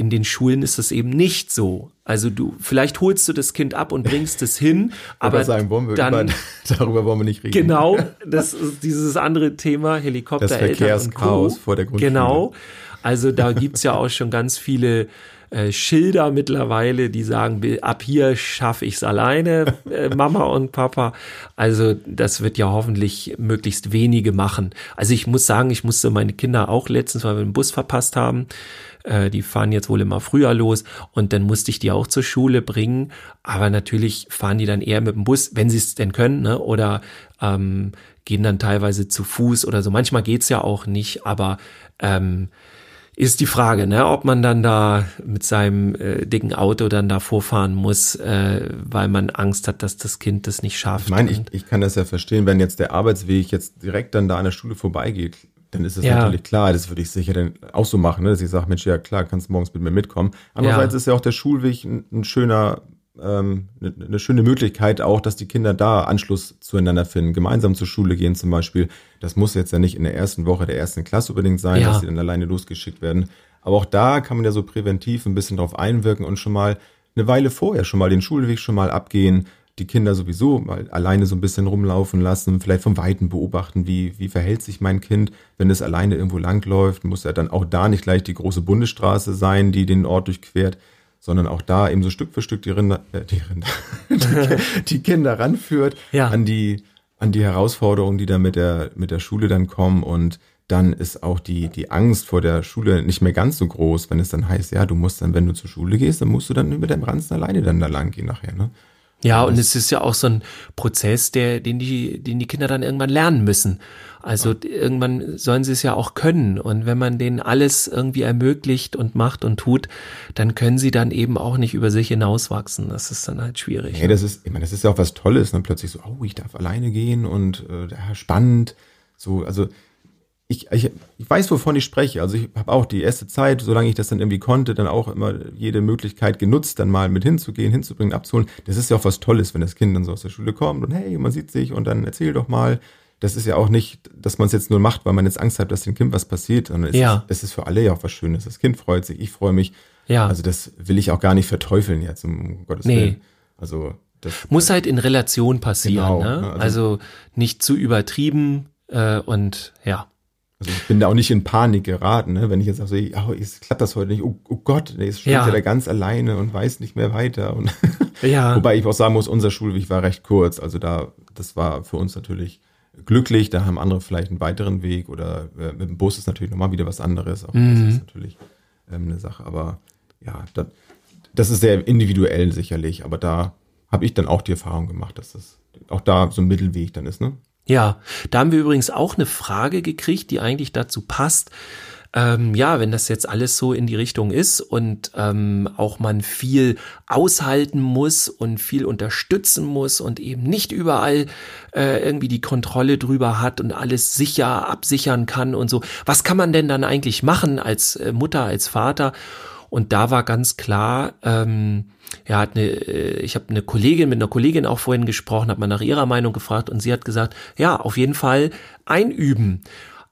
In den Schulen ist das eben nicht so. Also du, vielleicht holst du das Kind ab und bringst es hin, aber sagen, wollen wir dann, über, darüber wollen wir nicht reden. Genau, das ist dieses andere Thema, Helikopter, das Verkehrschaos vor der Grundschule. Genau, also da gibt's ja auch schon ganz viele äh, Schilder mittlerweile, die sagen, ab hier schaffe ich's alleine, äh, Mama und Papa. Also das wird ja hoffentlich möglichst wenige machen. Also ich muss sagen, ich musste meine Kinder auch letztens, weil wir den Bus verpasst haben, äh, die fahren jetzt wohl immer früher los und dann musste ich die auch zur Schule bringen. Aber natürlich fahren die dann eher mit dem Bus, wenn sie es denn können, ne? oder ähm, gehen dann teilweise zu Fuß oder so. Manchmal geht's ja auch nicht, aber ähm, ist die Frage, ne, ob man dann da mit seinem äh, dicken Auto dann da vorfahren muss, äh, weil man Angst hat, dass das Kind das nicht schafft. Ich meine, ich, ich kann das ja verstehen, wenn jetzt der Arbeitsweg jetzt direkt dann da an der Schule vorbeigeht, dann ist es ja. natürlich klar, das würde ich sicher dann auch so machen, ne, dass ich sage, Mensch, ja klar, kannst morgens mit mir mitkommen. Andererseits ja. ist ja auch der Schulweg ein, ein schöner ähm, eine, eine schöne Möglichkeit auch, dass die Kinder da Anschluss zueinander finden, gemeinsam zur Schule gehen zum Beispiel. Das muss jetzt ja nicht in der ersten Woche der ersten Klasse unbedingt sein, ja. dass sie dann alleine losgeschickt werden. Aber auch da kann man ja so präventiv ein bisschen drauf einwirken und schon mal eine Weile vorher schon mal den Schulweg schon mal abgehen, die Kinder sowieso mal alleine so ein bisschen rumlaufen lassen, vielleicht vom Weiten beobachten, wie, wie verhält sich mein Kind, wenn es alleine irgendwo langläuft, muss er dann auch da nicht gleich die große Bundesstraße sein, die den Ort durchquert, sondern auch da eben so Stück für Stück die Rinder, äh, die Rinder, die, die Kinder ranführt ja. an die an die Herausforderungen, die dann mit der mit der Schule dann kommen und dann ist auch die die Angst vor der Schule nicht mehr ganz so groß, wenn es dann heißt, ja, du musst dann, wenn du zur Schule gehst, dann musst du dann mit deinem Ranzen alleine dann da lang gehen nachher, ne? Ja, und es ist ja auch so ein Prozess, der, den die, den die Kinder dann irgendwann lernen müssen. Also irgendwann sollen sie es ja auch können. Und wenn man denen alles irgendwie ermöglicht und macht und tut, dann können sie dann eben auch nicht über sich hinauswachsen. Das ist dann halt schwierig. Nee, das ist, ich meine, das ist ja auch was Tolles, dann plötzlich so, oh, ich darf alleine gehen und äh, spannend. So, also ich, ich, ich weiß, wovon ich spreche. Also ich habe auch die erste Zeit, solange ich das dann irgendwie konnte, dann auch immer jede Möglichkeit genutzt, dann mal mit hinzugehen, hinzubringen, abzuholen. Das ist ja auch was Tolles, wenn das Kind dann so aus der Schule kommt und hey, man sieht sich und dann erzähl doch mal. Das ist ja auch nicht, dass man es jetzt nur macht, weil man jetzt Angst hat, dass dem Kind was passiert, sondern es, ja. ist, es ist für alle ja auch was Schönes. Das Kind freut sich, ich freue mich. Ja. Also das will ich auch gar nicht verteufeln jetzt, um Gottes Nee. Willen. Also das Muss halt in Relation passieren, Genau, ne? ne, Also, also- nicht zu übertrieben äh, und ja. Also ich bin da auch nicht in Panik geraten, ne? wenn ich jetzt sage, so, oh, es klappt das heute nicht, oh, oh Gott, nee, jetzt steht Ja. ja. da ganz alleine und weiß nicht mehr weiter. Und Ja. Wobei ich auch sagen muss, unser Schulweg war recht kurz. Also da, das war für uns natürlich glücklich. Da haben andere vielleicht einen weiteren Weg oder äh, mit dem Bus ist natürlich nochmal wieder was anderes. Auch Mhm. das ist natürlich ähm, eine Sache. Aber ja, das, das ist sehr individuell sicherlich. Aber da habe ich dann auch die Erfahrung gemacht, dass das auch da so ein Mittelweg dann ist, ne? Ja, da haben wir übrigens auch eine Frage gekriegt, die eigentlich dazu passt. Ähm, ja, wenn das jetzt alles so in die Richtung ist und ähm, auch man viel aushalten muss und viel unterstützen muss und eben nicht überall äh, irgendwie die Kontrolle drüber hat und alles sicher absichern kann und so. Was kann man denn dann eigentlich machen als äh, Mutter, als Vater? Und da war ganz klar, ähm, er hat eine, äh, ich habe eine Kollegin mit einer Kollegin auch vorhin gesprochen, habe mal nach ihrer Meinung gefragt und sie hat gesagt, ja, auf jeden Fall einüben.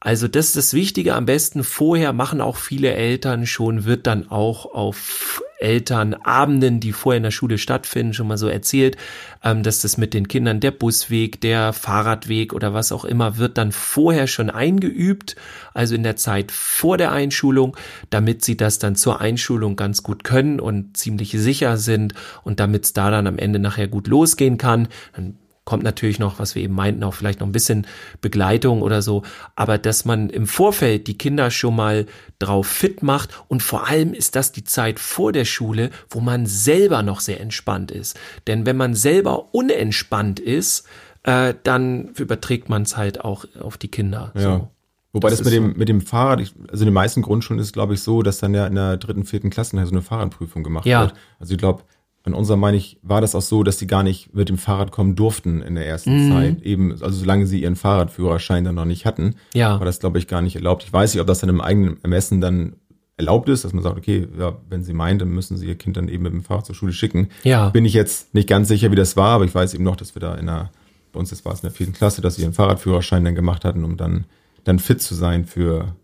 Also das ist das Wichtige. Am besten vorher machen auch viele Eltern schon, wird dann auch auf Elternabenden, die vorher in der Schule stattfinden, schon mal so erzählt, ähm, dass das mit den Kindern der Busweg, der Fahrradweg oder was auch immer wird dann vorher schon eingeübt, also in der Zeit vor der Einschulung, damit sie das dann zur Einschulung ganz gut können und ziemlich sicher sind und damit es da dann am Ende nachher gut losgehen kann. Dann kommt natürlich noch, was wir eben meinten, auch vielleicht noch ein bisschen Begleitung oder so, aber dass man im Vorfeld die Kinder schon mal drauf fit macht und vor allem ist das die Zeit vor der Schule, wo man selber noch sehr entspannt ist. Denn wenn man selber unentspannt ist, äh, dann überträgt man es halt auch auf die Kinder. Ja. So. Wobei Das das, mit dem, mit dem Fahrrad, also in den meisten Grundschulen ist es, glaube ich, so, dass dann ja in der dritten, vierten Klasse so eine Fahrradprüfung gemacht Ja. wird. Also ich glaube, in unserer meine ich, war das auch so, dass die gar nicht mit dem Fahrrad kommen durften in der ersten Mhm. Zeit. Eben, also solange sie ihren Fahrradführerschein dann noch nicht hatten, Ja. war das, glaube ich, gar nicht erlaubt. Ich weiß nicht, ob das dann im eigenen Ermessen dann erlaubt ist, dass man sagt, okay, ja, wenn sie meint, dann müssen sie ihr Kind dann eben mit dem Fahrrad zur Schule schicken. Ja. Bin ich jetzt nicht ganz sicher, wie das war, aber ich weiß eben noch, dass wir da in der, bei uns das war es in der vierten Klasse, dass sie ihren Fahrradführerschein dann gemacht hatten, um dann, dann fit zu sein für,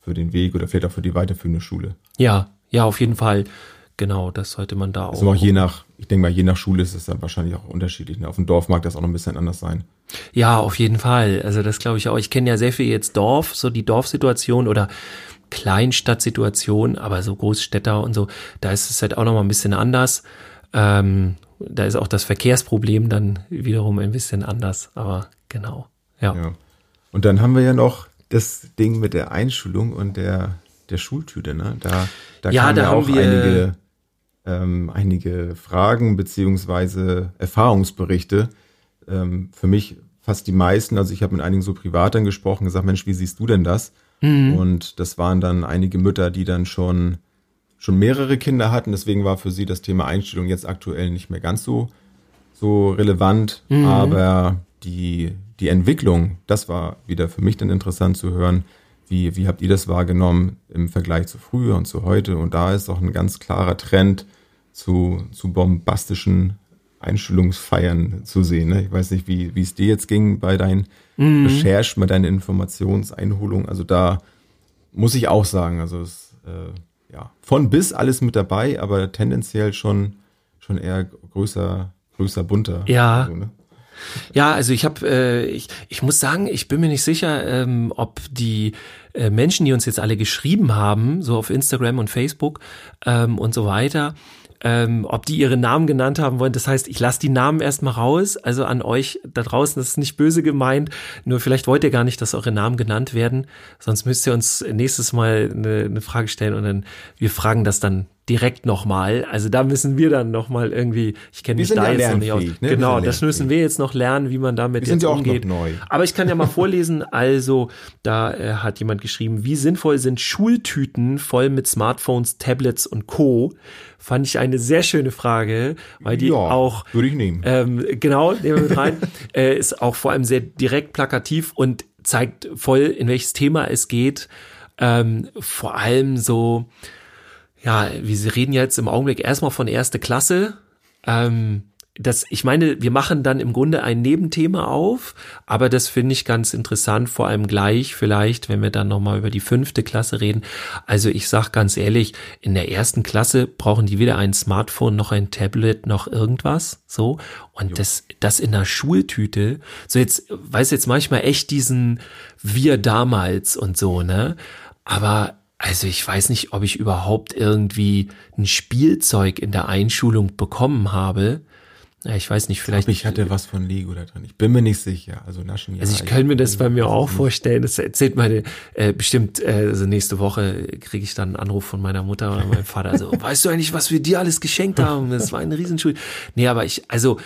für den Weg oder vielleicht auch für die weiterführende Schule. Ja, ja, auf jeden Fall. Genau, das sollte man da auch. Also auch je nach, ich denke mal, je nach Schule ist es dann wahrscheinlich auch unterschiedlich. ne? Auf dem Dorf mag das auch noch ein bisschen anders sein. Ja, auf jeden Fall. Also das glaube ich auch. Ich kenne ja sehr viel jetzt Dorf, so die Dorfsituation oder Kleinstadtsituation, aber so Großstädter und so, da ist es halt auch noch mal ein bisschen anders. Ähm, da ist auch das Verkehrsproblem dann wiederum ein bisschen anders. Aber genau, ja. Ja. Und dann haben wir ja noch das Ding mit der Einschulung und der, der Schultüte, ne? Da, da Ja, da ja haben auch wir- einige, ähm, einige Fragen beziehungsweise Erfahrungsberichte. Ähm, für mich fast die meisten, also ich habe mit einigen so Privatern gesprochen, gesagt, Mensch, wie siehst du denn das? Und das waren dann einige Mütter, die dann schon schon mehrere Kinder hatten, deswegen war für sie das Thema Einstellung jetzt aktuell nicht mehr ganz so so relevant, aber die die Entwicklung, das war wieder für mich dann interessant zu hören, wie wie habt ihr das wahrgenommen im Vergleich zu früher und zu heute? Und da ist auch ein ganz klarer Trend zu zu bombastischen Einstellungsfeiern zu sehen. Ne? Ich weiß nicht, wie wie es dir jetzt ging bei deinen Recherchen, bei deinen Informationseinholungen. Also da muss ich auch sagen, also es äh, ja von bis alles mit dabei, aber tendenziell schon schon eher größer größer bunter. Ja. So, ne? Ja, also ich habe, äh, ich, ich muss sagen, ich bin mir nicht sicher, ähm, ob die äh, Menschen, die uns jetzt alle geschrieben haben, so auf Instagram und Facebook ähm, und so weiter, ähm, ob die ihre Namen genannt haben wollen. Das heißt, ich lasse die Namen erstmal raus. Also an euch da draußen, das ist nicht böse gemeint. Nur vielleicht wollt ihr gar nicht, dass eure Namen genannt werden. Sonst müsst ihr uns nächstes Mal eine, eine Frage stellen und dann wir fragen das dann direkt nochmal. Also da müssen wir dann nochmal irgendwie, ich kenne mich sind da ja jetzt noch nicht aus. ne? Genau, sind das müssen wir jetzt noch lernen, wie man damit Wir sind jetzt ja auch umgeht. noch neu. Aber ich kann ja mal vorlesen. Also, da äh, hat jemand geschrieben, wie sinnvoll sind Schultüten voll mit Smartphones, Tablets und Co. Fand ich eine sehr schöne Frage, weil die ja, auch würde ich nehmen. ähm, genau, nehmen wir mit rein. äh, ist auch vor allem sehr direkt plakativ und zeigt voll, in welches Thema es geht. Ähm, vor allem so, ja, wir reden jetzt im Augenblick erstmal von erste Klasse. Ähm, das, ich meine, wir machen dann im Grunde ein Nebenthema auf, aber das finde ich ganz interessant, vor allem gleich vielleicht, wenn wir dann nochmal über die fünfte Klasse reden. Also ich sag ganz ehrlich, in der ersten Klasse brauchen die weder ein Smartphone noch ein Tablet noch irgendwas, so. Und jo. das, das in der Schultüte, so jetzt, weiß jetzt manchmal echt diesen wir damals und so, ne? Aber also ich weiß nicht, ob ich überhaupt irgendwie ein Spielzeug in der Einschulung bekommen habe. Ja, ich weiß nicht, vielleicht. Ich, hatte was von Lego da drin. Ich bin mir nicht sicher. Also naschen ja. Also ich könnte mir das bei mir auch vorstellen. Das erzählt meine, äh, bestimmt, äh, also nächste Woche kriege ich dann einen Anruf von meiner Mutter oder meinem Vater. Also, weißt du eigentlich, was wir dir alles geschenkt haben? Das war eine Riesenschule. Nee, aber ich, also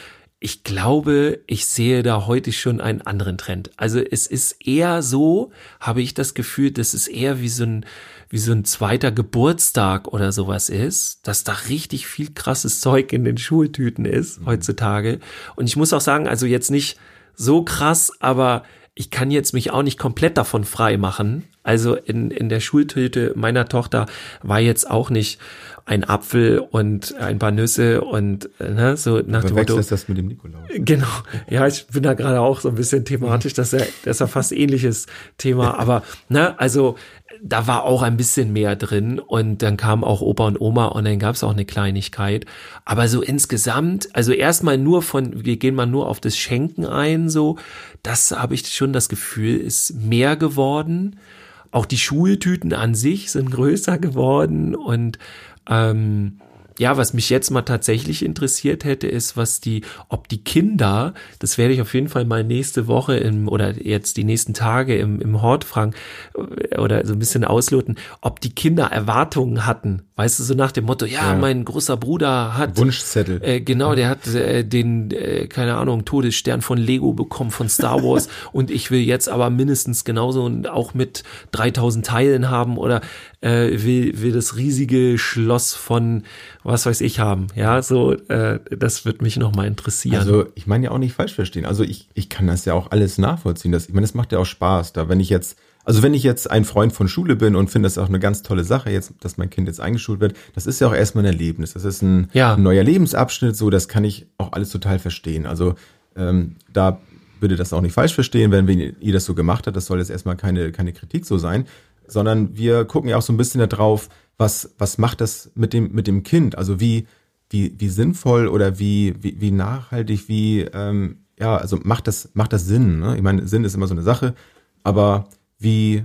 ich glaube, ich sehe da heute schon einen anderen Trend. Also es ist eher so, habe ich das Gefühl, dass es eher wie so ein, wie so ein zweiter Geburtstag oder sowas ist, dass da richtig viel krasses Zeug in den Schultüten ist mhm. heutzutage. Und ich muss auch sagen, also jetzt nicht so krass, aber ich kann jetzt mich auch nicht komplett davon frei machen. Also in, in der Schultüte meiner Tochter war jetzt auch nicht ein Apfel und ein paar Nüsse und ne, so nach dem Motto. das mit dem Nikolaus. Genau. Ja, ich bin da gerade auch so ein bisschen thematisch, dass er, das ist ja fast ähnliches Thema, aber ne, also da war auch ein bisschen mehr drin und dann kam auch Opa und Oma und dann gab es auch eine Kleinigkeit. Aber so insgesamt, also erstmal nur von, wir gehen mal nur auf das Schenken ein, so, das habe ich schon das Gefühl, ist mehr geworden. Auch die Schultüten an sich sind größer geworden und ähm, ja, was mich jetzt mal tatsächlich interessiert hätte, ist, was die, ob die Kinder, das werde ich auf jeden Fall mal nächste Woche im, oder jetzt die nächsten Tage im, im Hort fragen äh, oder so ein bisschen ausloten, ob die Kinder Erwartungen hatten. Weißt du, so nach dem Motto, ja, ja. mein großer Bruder hat. Wunschzettel. Äh, genau, der hat äh, den, äh, keine Ahnung, Todesstern von Lego bekommen, von Star Wars und ich will jetzt aber mindestens genauso und auch mit 3000 Teilen haben oder äh, will, will das riesige Schloss von was weiß ich haben. Ja, so, äh, das wird mich nochmal interessieren. Also, ich meine ja auch nicht falsch verstehen. Also, ich, ich kann das ja auch alles nachvollziehen. Das, ich meine, es macht ja auch Spaß, da, wenn ich jetzt, also wenn ich jetzt ein Freund von Schule bin und finde das auch eine ganz tolle Sache, jetzt, dass mein Kind jetzt eingeschult wird, das ist ja auch erstmal ein Erlebnis. Das ist ein, ja. ein neuer Lebensabschnitt, so, das kann ich auch alles total verstehen. Also, ähm, da würde das auch nicht falsch verstehen, wenn ihr das so gemacht hat. Das soll jetzt erstmal keine, keine Kritik so sein sondern wir gucken ja auch so ein bisschen darauf, was, was macht das mit dem, mit dem Kind? Also wie, wie, wie sinnvoll oder wie, wie, wie nachhaltig, wie, ähm, ja, also macht das, macht das Sinn? Ne? Ich meine, Sinn ist immer so eine Sache, aber wie,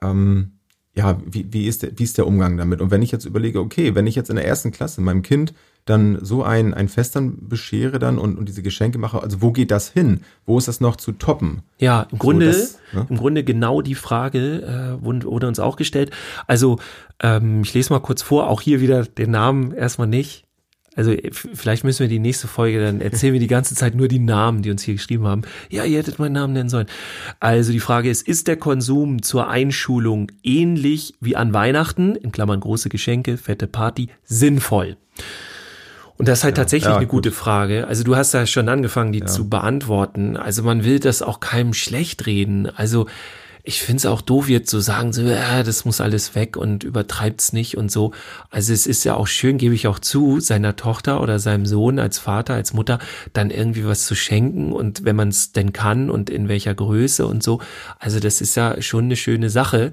ähm, ja, wie, wie, ist der, wie ist der Umgang damit? Und wenn ich jetzt überlege, okay, wenn ich jetzt in der ersten Klasse meinem Kind dann so ein, ein Fest dann beschere dann und, und diese Geschenke mache, also wo geht das hin? Wo ist das noch zu toppen? Ja, im Grunde, so, das, ne? im Grunde genau die Frage äh, wurde uns auch gestellt. Also ähm, ich lese mal kurz vor, auch hier wieder den Namen erstmal nicht. Also vielleicht müssen wir die nächste Folge, dann erzählen wir die ganze Zeit nur die Namen, die uns hier geschrieben haben. Ja, ihr hättet meinen Namen nennen sollen. Also die Frage ist, ist der Konsum zur Einschulung ähnlich wie an Weihnachten, in Klammern große Geschenke, fette Party, sinnvoll? Und das ist halt ja, tatsächlich ja, eine gute Frage. Also du hast da schon angefangen, die ja. zu beantworten. Also man will das auch keinem schlecht reden. Also ich finde es auch doof, jetzt zu so sagen, so, ja, das muss alles weg und übertreibt's nicht und so. Also es ist ja auch schön, gebe ich auch zu, seiner Tochter oder seinem Sohn als Vater, als Mutter dann irgendwie was zu schenken und wenn man es denn kann und in welcher Größe und so. Also das ist ja schon eine schöne Sache.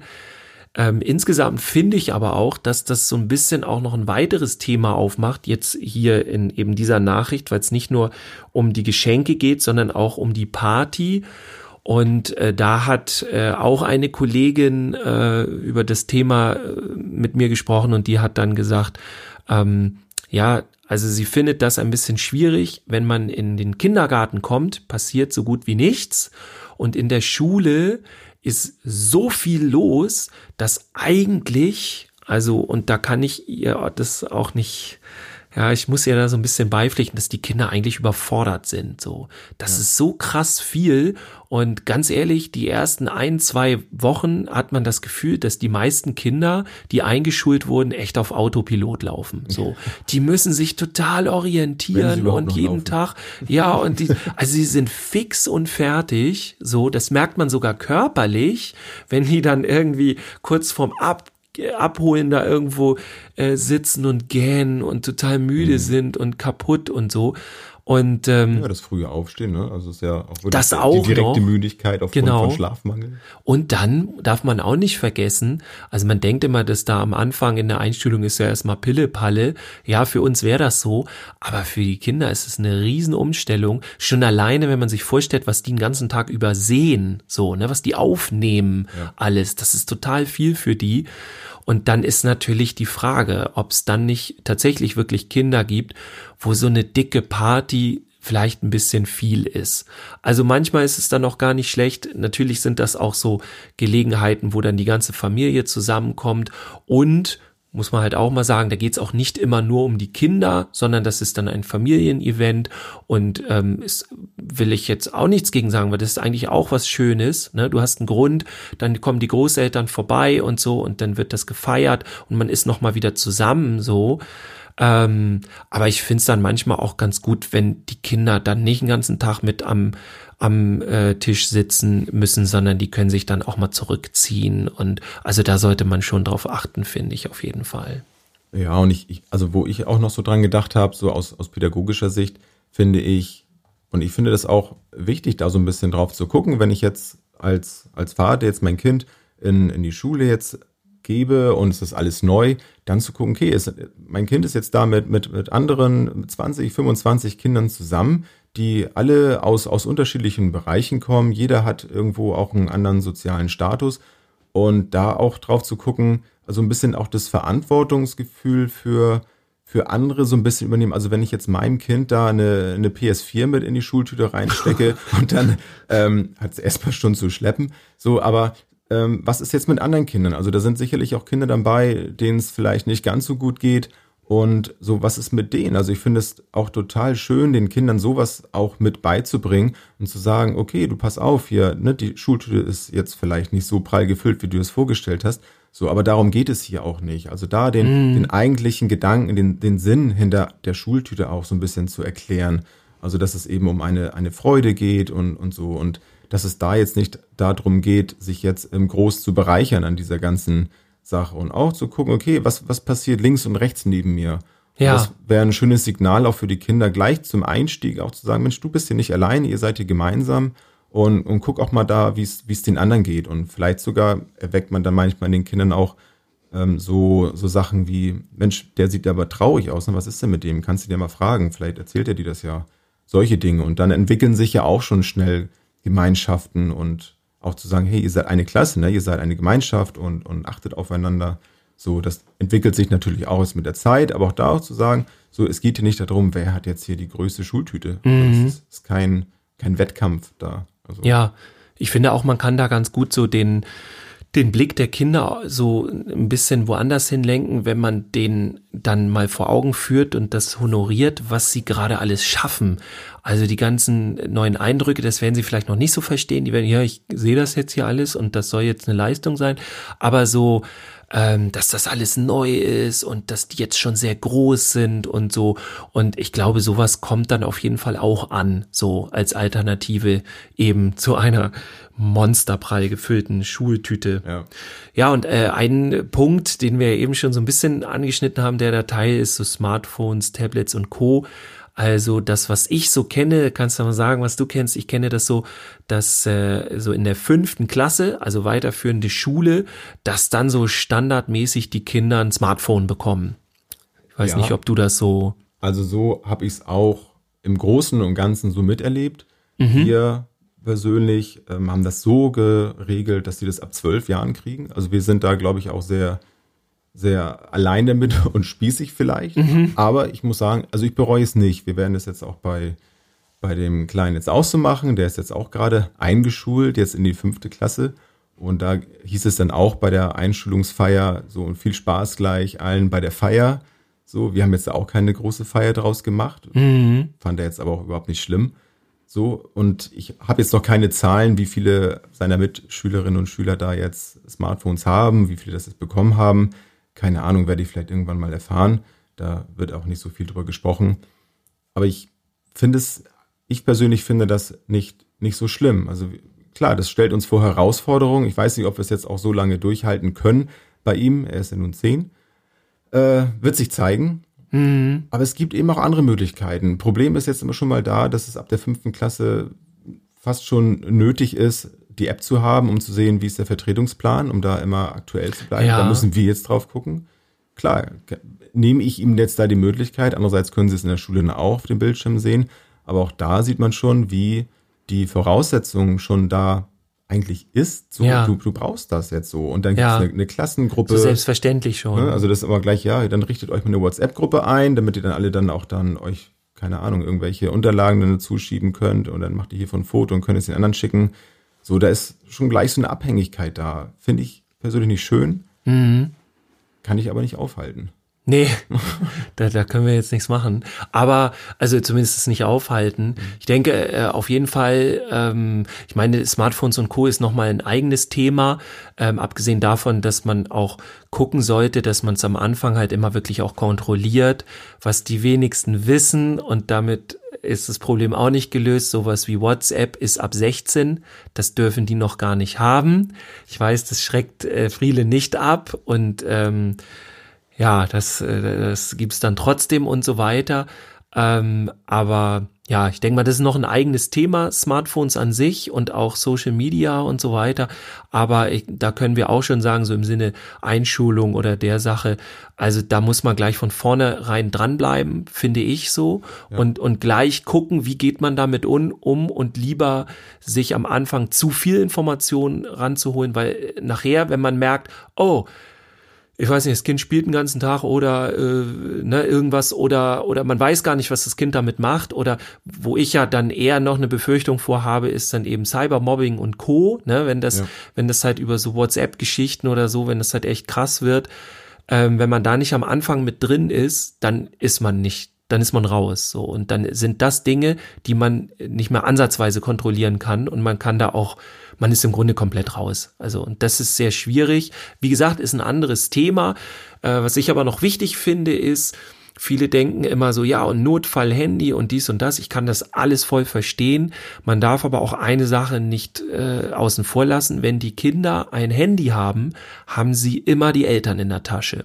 Ähm, insgesamt finde ich aber auch, dass das so ein bisschen auch noch ein weiteres Thema aufmacht, jetzt hier in eben dieser Nachricht, weil es nicht nur um die Geschenke geht, sondern auch um die Party. Und äh, da hat äh, auch eine Kollegin äh, über das Thema äh, mit mir gesprochen und die hat dann gesagt, ähm, ja, also sie findet das ein bisschen schwierig, wenn man in den Kindergarten kommt, passiert so gut wie nichts. Und in der Schule ist so viel los, dass eigentlich, also, und da kann ich ihr das auch nicht, ja, ich muss ja da so ein bisschen beipflichten, dass die Kinder eigentlich überfordert sind. So, das ja. ist so krass viel. Und ganz ehrlich, die ersten ein, zwei Wochen hat man das Gefühl, dass die meisten Kinder, die eingeschult wurden, echt auf Autopilot laufen. So, die müssen sich total orientieren und jeden laufen. Tag, ja, und die, also sie sind fix und fertig. So, das merkt man sogar körperlich, wenn die dann irgendwie kurz vorm Ab abholen da irgendwo äh, sitzen und gähnen und total müde mhm. sind und kaputt und so. Und ähm, ja, das frühe Aufstehen, ne? Also ist ja auch wirklich das auch die direkte noch. Müdigkeit aufgrund Genau. von Schlafmangel. Und dann darf man auch nicht vergessen, also man denkt immer, dass da am Anfang in der Einstellung ist ja erstmal Pille-Palle. Ja, für uns wäre das so, aber für die Kinder ist es eine Riesenumstellung. Schon alleine, wenn man sich vorstellt, was die den ganzen Tag über sehen, so, ne, was die aufnehmen, alles, das ist total viel für die. Und dann ist natürlich die Frage, ob es dann nicht tatsächlich wirklich Kinder gibt, wo so eine dicke Party vielleicht ein bisschen viel ist. Also manchmal ist es dann auch gar nicht schlecht. Natürlich sind das auch so Gelegenheiten, wo dann die ganze Familie zusammenkommt und muss man halt auch mal sagen, da geht's auch nicht immer nur um die Kinder, sondern das ist dann ein Familienevent und ähm, ist, will ich jetzt auch nichts gegen sagen, weil das ist eigentlich auch was Schönes. Ne? Du hast einen Grund, dann kommen die Großeltern vorbei und so und dann wird das gefeiert und man ist nochmal wieder zusammen so. Ähm, aber ich finde es dann manchmal auch ganz gut, wenn die Kinder dann nicht den ganzen Tag mit am, am äh, Tisch sitzen müssen, sondern die können sich dann auch mal zurückziehen. Und also da sollte man schon drauf achten, finde ich auf jeden Fall. Ja, und ich, ich, also wo ich auch noch so dran gedacht habe, so aus, aus pädagogischer Sicht, finde ich, und ich finde das auch wichtig, da so ein bisschen drauf zu gucken, wenn ich jetzt als, als Vater jetzt mein Kind in, in die Schule jetzt gebe und es ist alles neu, dann zu gucken, okay, ist, mein Kind ist jetzt da mit, mit, mit anderen 20, 25 Kindern zusammen, die alle aus, aus unterschiedlichen Bereichen kommen. Jeder hat irgendwo auch einen anderen sozialen Status und da auch drauf zu gucken, also ein bisschen auch das Verantwortungsgefühl für, für andere so ein bisschen übernehmen. Also wenn ich jetzt meinem Kind da eine, eine PS4 mit in die Schultüte reinstecke und dann ähm, hat es erstmal schon zu schleppen, so, aber ähm, was ist jetzt mit anderen Kindern? Also da sind sicherlich auch Kinder dabei, denen es vielleicht nicht ganz so gut geht. Und so, was ist mit denen? Also ich finde es auch total schön, den Kindern sowas auch mit beizubringen und zu sagen, okay, du pass auf hier, ne, die Schultüte ist jetzt vielleicht nicht so prall gefüllt, wie du es vorgestellt hast. So, aber darum geht es hier auch nicht. Also da den, den eigentlichen Gedanken, den, den Sinn hinter der Schultüte auch so ein bisschen zu erklären. Also, dass es eben um eine, eine Freude geht und, und so. Und dass es da jetzt nicht darum geht, sich jetzt im Groß zu bereichern an dieser ganzen Sache und auch zu gucken, okay, was, was passiert links und rechts neben mir? Und Ja. Das wäre ein schönes Signal auch für die Kinder, gleich zum Einstieg auch zu sagen, Mensch, du bist hier nicht alleine, ihr seid hier gemeinsam und, und guck auch mal da, wie es den anderen geht. Und vielleicht sogar erweckt man dann manchmal in den Kindern auch ähm, so, so Sachen wie, Mensch, der sieht aber traurig aus, ne? was ist denn mit dem? Kannst du dir mal fragen, vielleicht erzählt er dir das ja. Solche Dinge. Und dann entwickeln sich ja auch schon schnell Gemeinschaften und auch zu sagen, hey, ihr seid eine Klasse, ne? ihr seid eine Gemeinschaft und, und achtet aufeinander. So, das entwickelt sich natürlich auch jetzt mit der Zeit, aber auch da auch zu sagen, so, es geht hier nicht darum, wer hat jetzt hier die größte Schultüte. Es ist, ist kein, kein Wettkampf da. Also, Ja, ich finde auch, man kann da ganz gut so den, den Blick der Kinder so ein bisschen woanders hinlenken, wenn man den dann mal vor Augen führt und das honoriert, was sie gerade alles schaffen. Also die ganzen neuen Eindrücke, das werden sie vielleicht noch nicht so verstehen. Die werden, ja, ich sehe das jetzt hier alles und das soll jetzt eine Leistung sein. Aber so, ähm, dass das alles neu ist und dass die jetzt schon sehr groß sind und so. Und ich glaube, sowas kommt dann auf jeden Fall auch an, so als Alternative eben zu einer monsterprall gefüllten Schultüte. Ja. Ja, und äh, ein Punkt, den wir eben schon so ein bisschen angeschnitten haben, der Datei ist so Smartphones, Tablets und Co. Also das, was ich so kenne, kannst du mal sagen, was du kennst. Ich kenne das so, dass äh, so in der fünften Klasse, also weiterführende Schule, dass dann so standardmäßig die Kinder ein Smartphone bekommen. Ich weiß Ja. nicht, ob du das so. Also so habe ich es auch im Großen und Ganzen so miterlebt. Wir persönlich ähm, haben das so geregelt, dass sie das ab zwölf Jahren kriegen. Also wir sind da, glaube ich, auch sehr, sehr allein damit und spießig vielleicht. Aber ich muss sagen, also ich bereue es nicht. Wir werden das jetzt auch bei, bei dem Kleinen jetzt auszumachen. Der ist jetzt auch gerade eingeschult, jetzt in die fünfte Klasse. Und da hieß es dann auch bei der Einschulungsfeier so und viel Spaß gleich allen bei der Feier. So, wir haben jetzt auch keine große Feier draus gemacht. Fand er jetzt aber auch überhaupt nicht schlimm. So, und ich habe jetzt noch keine Zahlen, wie viele seiner Mitschülerinnen und Schüler da jetzt Smartphones haben, wie viele das jetzt bekommen haben. Keine Ahnung, werde ich vielleicht irgendwann mal erfahren. Da wird auch nicht so viel drüber gesprochen. Aber ich finde es, ich persönlich finde das nicht, nicht so schlimm. Also klar, das stellt uns vor Herausforderungen. Ich weiß nicht, ob wir es jetzt auch so lange durchhalten können bei ihm. Er ist ja nun zehn. Äh, wird sich zeigen. Mhm. Aber es gibt eben auch andere Möglichkeiten. Problem ist jetzt immer schon mal da, dass es ab der fünften Klasse fast schon nötig ist, die App zu haben, um zu sehen, wie ist der Vertretungsplan, um da immer aktuell zu bleiben. Ja. Da müssen wir jetzt drauf gucken. Klar, nehme ich ihm jetzt da die Möglichkeit. Andererseits können Sie es in der Schule auch auf dem Bildschirm sehen. Aber auch da sieht man schon, wie die Voraussetzungen schon da eigentlich ist. So, ja. du, du brauchst das jetzt so. Und dann gibt es eine, eine, Klassengruppe. So selbstverständlich schon. Ne? Also das ist aber gleich, ja, dann richtet euch mal eine WhatsApp-Gruppe ein, damit ihr dann alle dann auch dann euch, keine Ahnung, irgendwelche Unterlagen dann zuschieben könnt und dann macht ihr hiervon ein Foto und könnt es den anderen schicken. So, da ist schon gleich so eine Abhängigkeit da. Finde ich persönlich nicht schön. Mhm. Kann ich aber nicht aufhalten. Nee, da, da können wir jetzt nichts machen. Aber, also zumindest nicht aufhalten. Ich denke, äh, auf jeden Fall, ähm, ich meine, Smartphones und Co. ist nochmal ein eigenes Thema. Ähm, abgesehen davon, dass man auch gucken sollte, dass man es am Anfang halt immer wirklich auch kontrolliert, was die wenigsten wissen und damit ist das Problem auch nicht gelöst. Sowas wie WhatsApp ist ab 16. Das dürfen die noch gar nicht haben. Ich weiß, das schreckt äh, viele nicht ab und ähm, ja, das, äh, das gibt's dann trotzdem und so weiter. Ähm, aber ja, ich denke mal, das ist noch ein eigenes Thema, Smartphones an sich und auch Social Media und so weiter. Aber ich, da können wir auch schon sagen, so im Sinne Einschulung oder der Sache, also da muss man gleich von vornherein dranbleiben, finde ich so. Ja. Und, und gleich gucken, wie geht man damit um, um und lieber sich am Anfang zu viel Informationen ranzuholen, weil nachher, wenn man merkt, oh, ich weiß nicht, das Kind spielt den ganzen Tag oder äh, ne, irgendwas oder oder man weiß gar nicht, was das Kind damit macht oder wo ich ja dann eher noch eine Befürchtung vorhabe, ist dann eben Cybermobbing und Co. Ne, wenn das ja. wenn das halt über so WhatsApp-Geschichten oder so, wenn das halt echt krass wird, ähm, wenn man da nicht am Anfang mit drin ist, dann ist man nicht dann ist man raus. So. Und dann sind das Dinge, die man nicht mehr ansatzweise kontrollieren kann. Und man kann da auch, man ist im Grunde komplett raus. Also, und das ist sehr schwierig. Wie gesagt, ist ein anderes Thema. Äh, was ich aber noch wichtig finde, ist, Viele denken immer so, ja, und Notfall Handy und dies und das. Ich kann das alles voll verstehen. Man darf aber auch eine Sache nicht äh, außen vor lassen. Wenn die Kinder ein Handy haben, haben sie immer die Eltern in der Tasche.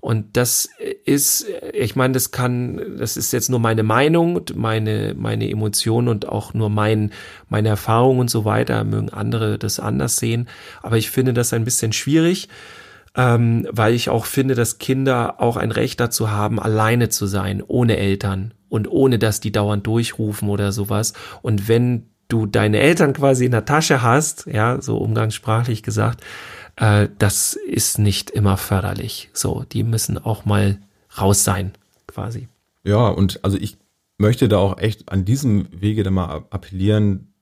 Und das ist, ich meine, das kann, das ist jetzt nur meine Meinung, meine, meine Emotionen und auch nur mein, meine Erfahrung und so weiter. Mögen andere das anders sehen. Aber ich finde das ein bisschen schwierig, ähm, weil ich auch finde, dass Kinder auch ein Recht dazu haben, alleine zu sein, ohne Eltern und ohne, dass die dauernd durchrufen oder sowas. Und wenn du deine Eltern quasi in der Tasche hast, ja, so umgangssprachlich gesagt, äh, das ist nicht immer förderlich. So, die müssen auch mal raus sein, quasi. Ja, und also ich möchte da auch echt an diesem Wege da mal appellieren,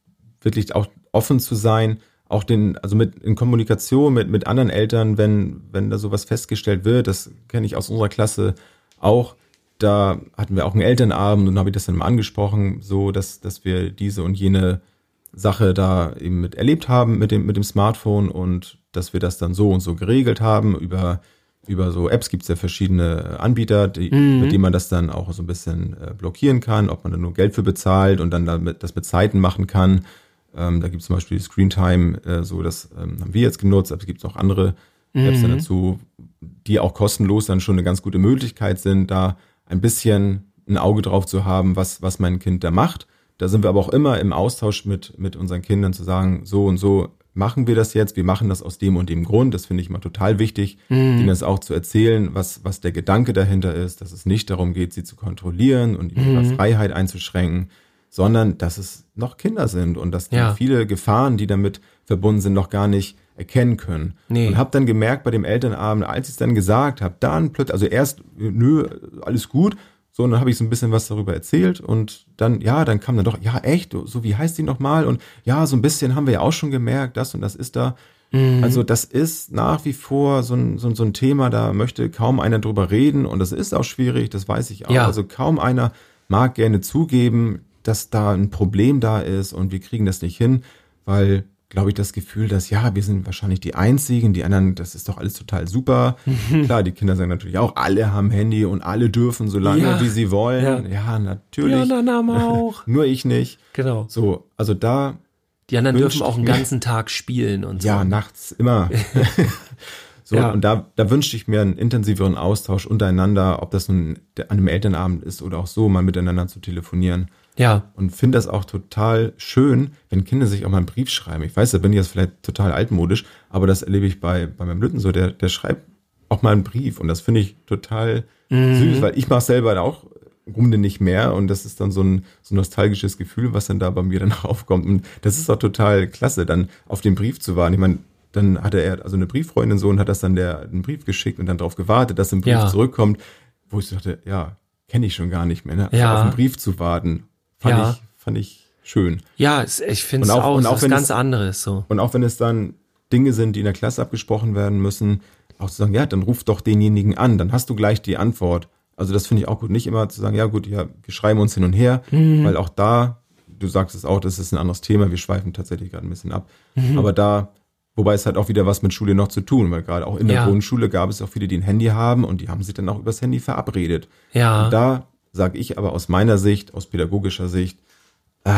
wirklich auch offen zu sein, auch den, also mit in Kommunikation mit, mit anderen Eltern, wenn, wenn da sowas festgestellt wird, das kenne ich aus unserer Klasse auch, da hatten wir auch einen Elternabend und habe ich das dann mal angesprochen, so dass, dass wir diese und jene Sache da eben mit erlebt haben mit dem, mit dem Smartphone und dass wir das dann so und so geregelt haben. Über, über so Apps gibt es ja verschiedene Anbieter, die, mhm. mit denen man das dann auch so ein bisschen äh, blockieren kann, ob man dann nur Geld für bezahlt und dann damit, das mit Zeiten machen kann. Ähm, da gibt es zum Beispiel Screentime, äh, so das ähm, haben wir jetzt genutzt, aber es gibt auch andere mhm. Apps dann dazu, die auch kostenlos dann schon eine ganz gute Möglichkeit sind, da ein bisschen ein Auge drauf zu haben, was, was mein Kind da macht. Da sind wir aber auch immer im Austausch mit, mit unseren Kindern zu sagen, so und so machen wir das jetzt, wir machen das aus dem und dem Grund. Das finde ich mal total wichtig, mhm. ihnen das auch zu erzählen, was, was der Gedanke dahinter ist, dass es nicht darum geht, sie zu kontrollieren und ihre mhm. Freiheit einzuschränken, sondern dass es noch Kinder sind und dass ja. viele Gefahren, die damit verbunden sind, noch gar nicht erkennen können. Nee. Und habe dann gemerkt bei dem Elternabend, als ich es dann gesagt habe, dann plötzlich, also erst, nö, alles gut, so, und dann habe ich so ein bisschen was darüber erzählt und dann, ja, dann kam dann doch, ja, echt, so wie heißt die nochmal? Und ja, so ein bisschen haben wir ja auch schon gemerkt, das und das ist da. Mhm. Also das ist nach wie vor so ein, so, so ein Thema, da möchte kaum einer drüber reden und das ist auch schwierig, das weiß ich auch. Ja. Also kaum einer mag gerne zugeben, dass da ein Problem da ist und wir kriegen das nicht hin, weil glaube ich, das Gefühl, dass ja, wir sind wahrscheinlich die Einzigen, die anderen, das ist doch alles total super. Klar, die Kinder sagen natürlich auch, alle haben Handy und alle dürfen so lange, ja, wie sie wollen. Ja, ja natürlich. Die anderen haben auch. Nur ich nicht. Genau. So, also da. Die anderen dürfen auch einen ganzen Tag spielen und so. Ja, nachts immer. So, ja. und da, da wünschte ich mir einen intensiveren Austausch untereinander, ob das nun an einem Elternabend ist oder auch so, mal miteinander zu telefonieren. Ja. Und finde das auch total schön, wenn Kinder sich auch mal einen Brief schreiben. Ich weiß, da bin ich jetzt vielleicht total altmodisch, aber das erlebe ich bei, bei meinem Lütten so. Der, der schreibt auch mal einen Brief und das finde ich total mhm. süß, weil ich mache selber auch Runde nicht mehr und das ist dann so ein so ein nostalgisches Gefühl, was dann da bei mir dann aufkommt und das ist auch total klasse, dann auf den Brief zu warten. Ich meine, dann hatte er also eine Brieffreundin so und hat das dann der einen Brief geschickt und dann darauf gewartet, dass ein Brief ja. zurückkommt, wo ich dachte, ja, kenne ich schon gar nicht mehr, ne? ja. auf einen Brief zu warten, fand ja. ich fand ich schön. Ja, ich finde es auch, und auch was ganz es, anderes so. Und auch wenn es dann Dinge sind, die in der Klasse abgesprochen werden müssen, auch zu sagen, ja, dann ruf doch denjenigen an, dann hast du gleich die Antwort. Also das finde ich auch gut. Nicht immer zu sagen, ja gut, ja, wir schreiben uns hin und her, mhm. weil auch da, du sagst es auch, das ist ein anderes Thema, wir schweifen tatsächlich gerade ein bisschen ab. Mhm. Aber da, wobei es hat auch wieder was mit Schule noch zu tun, weil gerade auch in der ja. Grundschule gab es auch viele, die ein Handy haben und die haben sich dann auch übers Handy verabredet. Ja. Und da sage ich aber aus meiner Sicht, aus pädagogischer Sicht, äh,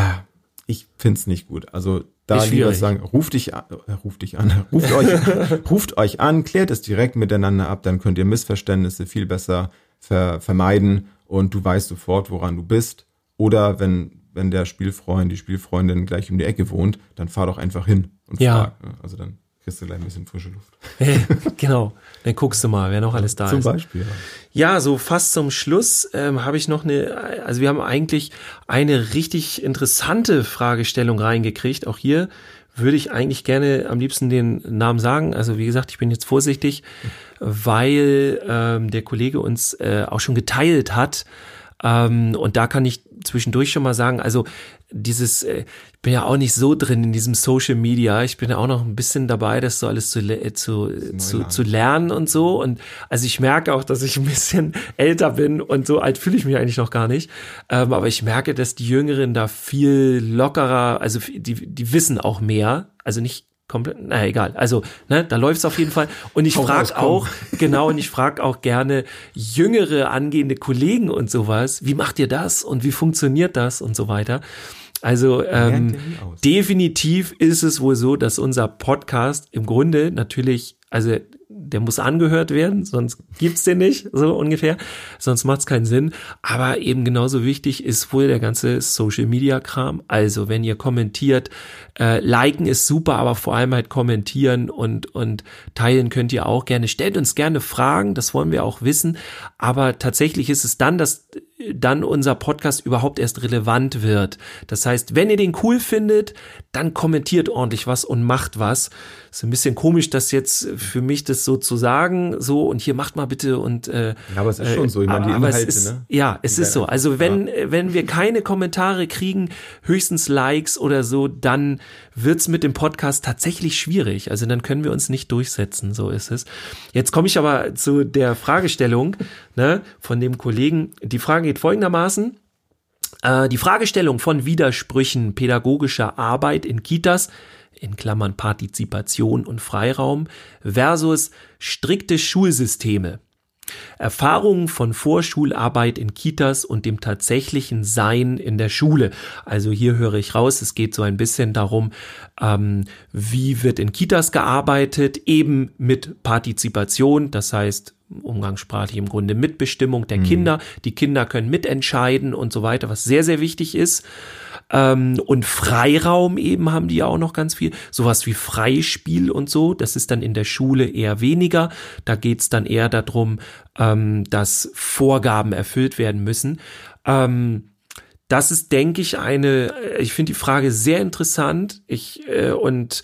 ich find's nicht gut. Also da lieber sagen, ruft dich an, äh, ruft dich an, ruft euch, ruft euch an, klärt es direkt miteinander ab, dann könnt ihr Missverständnisse viel besser ver vermeiden und du weißt sofort, woran du bist. Oder wenn, wenn der Spielfreund, die Spielfreundin gleich um die Ecke wohnt, dann fahr doch einfach hin und ja. frag. Ne? Also dann kriegst du gleich ein bisschen frische Luft. genau, dann guckst du mal, wer noch alles da zum ist. Zum Beispiel. Ja. ja, so fast zum Schluss ähm, habe ich noch eine, also wir haben eigentlich eine richtig interessante Fragestellung reingekriegt. Auch hier würde ich eigentlich gerne am liebsten den Namen sagen. Also wie gesagt, ich bin jetzt vorsichtig, weil ähm, der Kollege uns äh, auch schon geteilt hat. Ähm, und da kann ich zwischendurch schon mal sagen, also dieses, äh, ich bin ja auch nicht so drin in diesem Social Media. Ich bin ja auch noch ein bisschen dabei, das so alles zu, zu, zu, zu lernen und so. Und also ich merke auch, dass ich ein bisschen älter bin und so alt fühle ich mich eigentlich noch gar nicht. Ähm, aber ich merke, dass die Jüngeren da viel lockerer, also die, die wissen auch mehr. Also nicht komplett, naja, egal. Also, ne, da läuft's auf jeden Fall. Und ich frage auch, genau, und ich frage auch gerne jüngere angehende Kollegen und sowas, wie macht ihr das und wie funktioniert das und so weiter. Also ähm, definitiv ist es wohl so, dass unser Podcast im Grunde natürlich, also der muss angehört werden, sonst gibt's den nicht, so ungefähr. Sonst macht's keinen Sinn. Aber eben genauso wichtig ist wohl der ganze Social Media Kram. Also wenn ihr kommentiert, äh, liken ist super, aber vor allem halt kommentieren und, und teilen könnt ihr auch gerne. Stellt uns gerne Fragen, das wollen wir auch wissen. Aber tatsächlich ist es dann, dass dann unser Podcast überhaupt erst relevant wird. Das heißt, wenn ihr den cool findet, dann kommentiert ordentlich was und macht was. Ist ein bisschen komisch, das jetzt für mich das so zu sagen, so und hier macht mal bitte und äh, ja, aber es ist schon so, ich meine die Inhalte, ist, ne? Ja, es ist so. Also wenn ja. wenn wir keine Kommentare kriegen, höchstens Likes oder so, dann wird's mit dem Podcast tatsächlich schwierig. Also dann können wir uns nicht durchsetzen, so ist es. Jetzt komme ich aber zu der Fragestellung ne, von dem Kollegen. Die Frage geht folgendermaßen. Äh, die Fragestellung von Widersprüchen pädagogischer Arbeit in Kitas in Klammern Partizipation und Freiraum versus strikte Schulsysteme. Erfahrungen von Vorschularbeit in Kitas und dem tatsächlichen Sein in der Schule. Also hier höre ich raus, es geht so ein bisschen darum, ähm, wie wird in Kitas gearbeitet, eben mit Partizipation, das heißt umgangssprachlich im Grunde Mitbestimmung der mhm. Kinder. Die Kinder können mitentscheiden und so weiter, was sehr, sehr wichtig ist. Ähm, und Freiraum eben haben die ja auch noch ganz viel. Sowas wie Freispiel und so, das ist dann in der Schule eher weniger. Da geht's dann eher darum, ähm, dass Vorgaben erfüllt werden müssen. Ähm, das ist, denke ich, eine, ich finde die Frage sehr interessant. Ich äh, und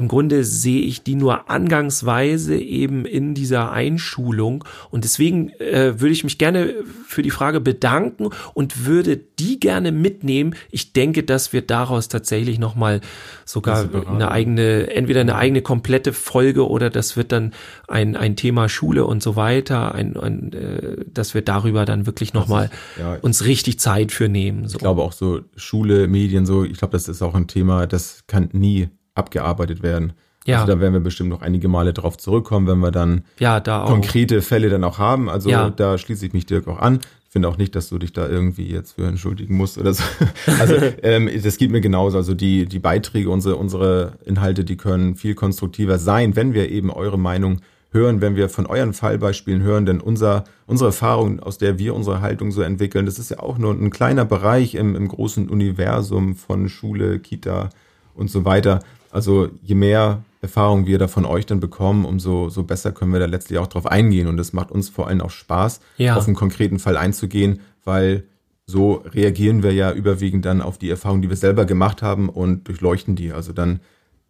im Grunde sehe ich die nur angangsweise eben in dieser Einschulung. Und deswegen äh, würde ich mich gerne für die Frage bedanken und würde die gerne mitnehmen. Ich denke, dass wir daraus tatsächlich nochmal sogar eine eigene, entweder eine eigene komplette Folge oder das wird dann ein, ein Thema Schule und so weiter, ein, ein, äh, dass wir darüber dann wirklich nochmal ja, uns richtig Zeit für nehmen. So. Ich glaube auch so Schule, Medien, so, ich glaube, das ist auch ein Thema, das kann nie abgearbeitet werden. Ja. Also da werden wir bestimmt noch einige Male drauf zurückkommen, wenn wir dann ja, da konkrete Fälle dann auch haben. Also ja. da schließe ich mich Dirk auch an. Ich finde auch nicht, dass du dich da irgendwie jetzt für entschuldigen musst oder so. Also ähm, das geht mir genauso. Also die, die Beiträge, unsere, unsere Inhalte, die können viel konstruktiver sein, wenn wir eben eure Meinung hören, wenn wir von euren Fallbeispielen hören, denn unser, unsere Erfahrung, aus der wir unsere Haltung so entwickeln, das ist ja auch nur ein kleiner Bereich im, im großen Universum von Schule, Kita und so weiter. Also je mehr Erfahrung wir da von euch dann bekommen, umso so besser können wir da letztlich auch drauf eingehen. Und es macht uns vor allem auch Spaß, Ja. auf einen konkreten Fall einzugehen, weil so reagieren wir ja überwiegend dann auf die Erfahrungen, die wir selber gemacht haben und durchleuchten die. Also dann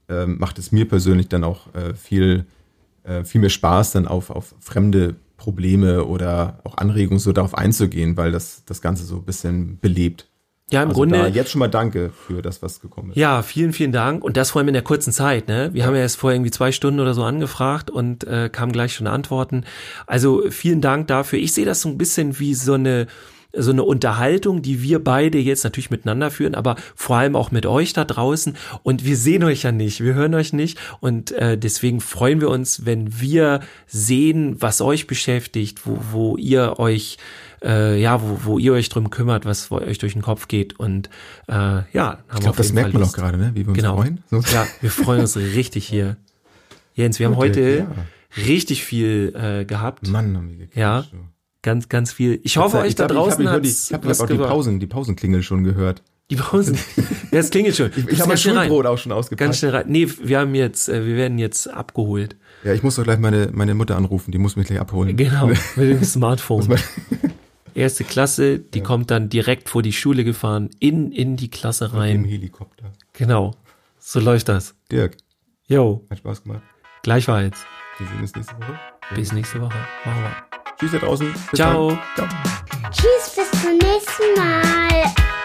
ähm, macht es mir persönlich dann auch äh, viel, äh, viel mehr Spaß, dann auf, auf fremde Probleme oder auch Anregungen so darauf einzugehen, weil das das Ganze so ein bisschen belebt. Ja, im also Grunde. jetzt schon mal danke für das, was gekommen ist. Ja, vielen, vielen Dank. Und das vor allem in der kurzen Zeit. Ne? Wir haben ja erst vorher irgendwie zwei Stunden oder so angefragt und äh, kamen gleich schon Antworten. Also vielen Dank dafür. Ich sehe das so ein bisschen wie so eine so eine Unterhaltung, die wir beide jetzt natürlich miteinander führen, aber vor allem auch mit euch da draußen. Und wir sehen euch ja nicht, wir hören euch nicht. Und äh, deswegen freuen wir uns, wenn wir sehen, was euch beschäftigt, wo, wo ihr euch äh, ja, wo, wo ihr euch drum kümmert, was euch durch den Kopf geht. Und äh, ja, haben Ich glaube, das merkt man auch gerade, ne? wie wir uns Genau. freuen. So. Ja, wir freuen uns richtig hier. Jens, wir haben heute ja. richtig viel äh, gehabt. Mann, haben wir gequatscht. Ja. Ganz, ganz viel. Ich hoffe, euch da glaub, draußen Ich habe hat ich hab, ich hab auch die Pausen, die Pausenklingel schon gehört. Die Pausen. Ja, es klingelt schon. Ich, ich habe mein rein. Schulbrot auch schon ausgepackt. Ganz schnell rein. Nee, wir haben jetzt, äh, wir werden jetzt abgeholt. Ja, ich muss doch gleich meine, meine Mutter anrufen, die muss mich gleich abholen. Genau, mit dem Smartphone. Erste Klasse, die kommt dann direkt vor die Schule gefahren, in, in die Klasse Im rein. Helikopter. Genau. So läuft das. Dirk, Jo, hat Spaß gemacht. gleichfalls. Wir sehen uns nächste Woche. Bis nächste Woche. Machen wir. Tschüss da draußen. Bis Ciao. Ciao. Tschüss, bis zum nächsten Mal.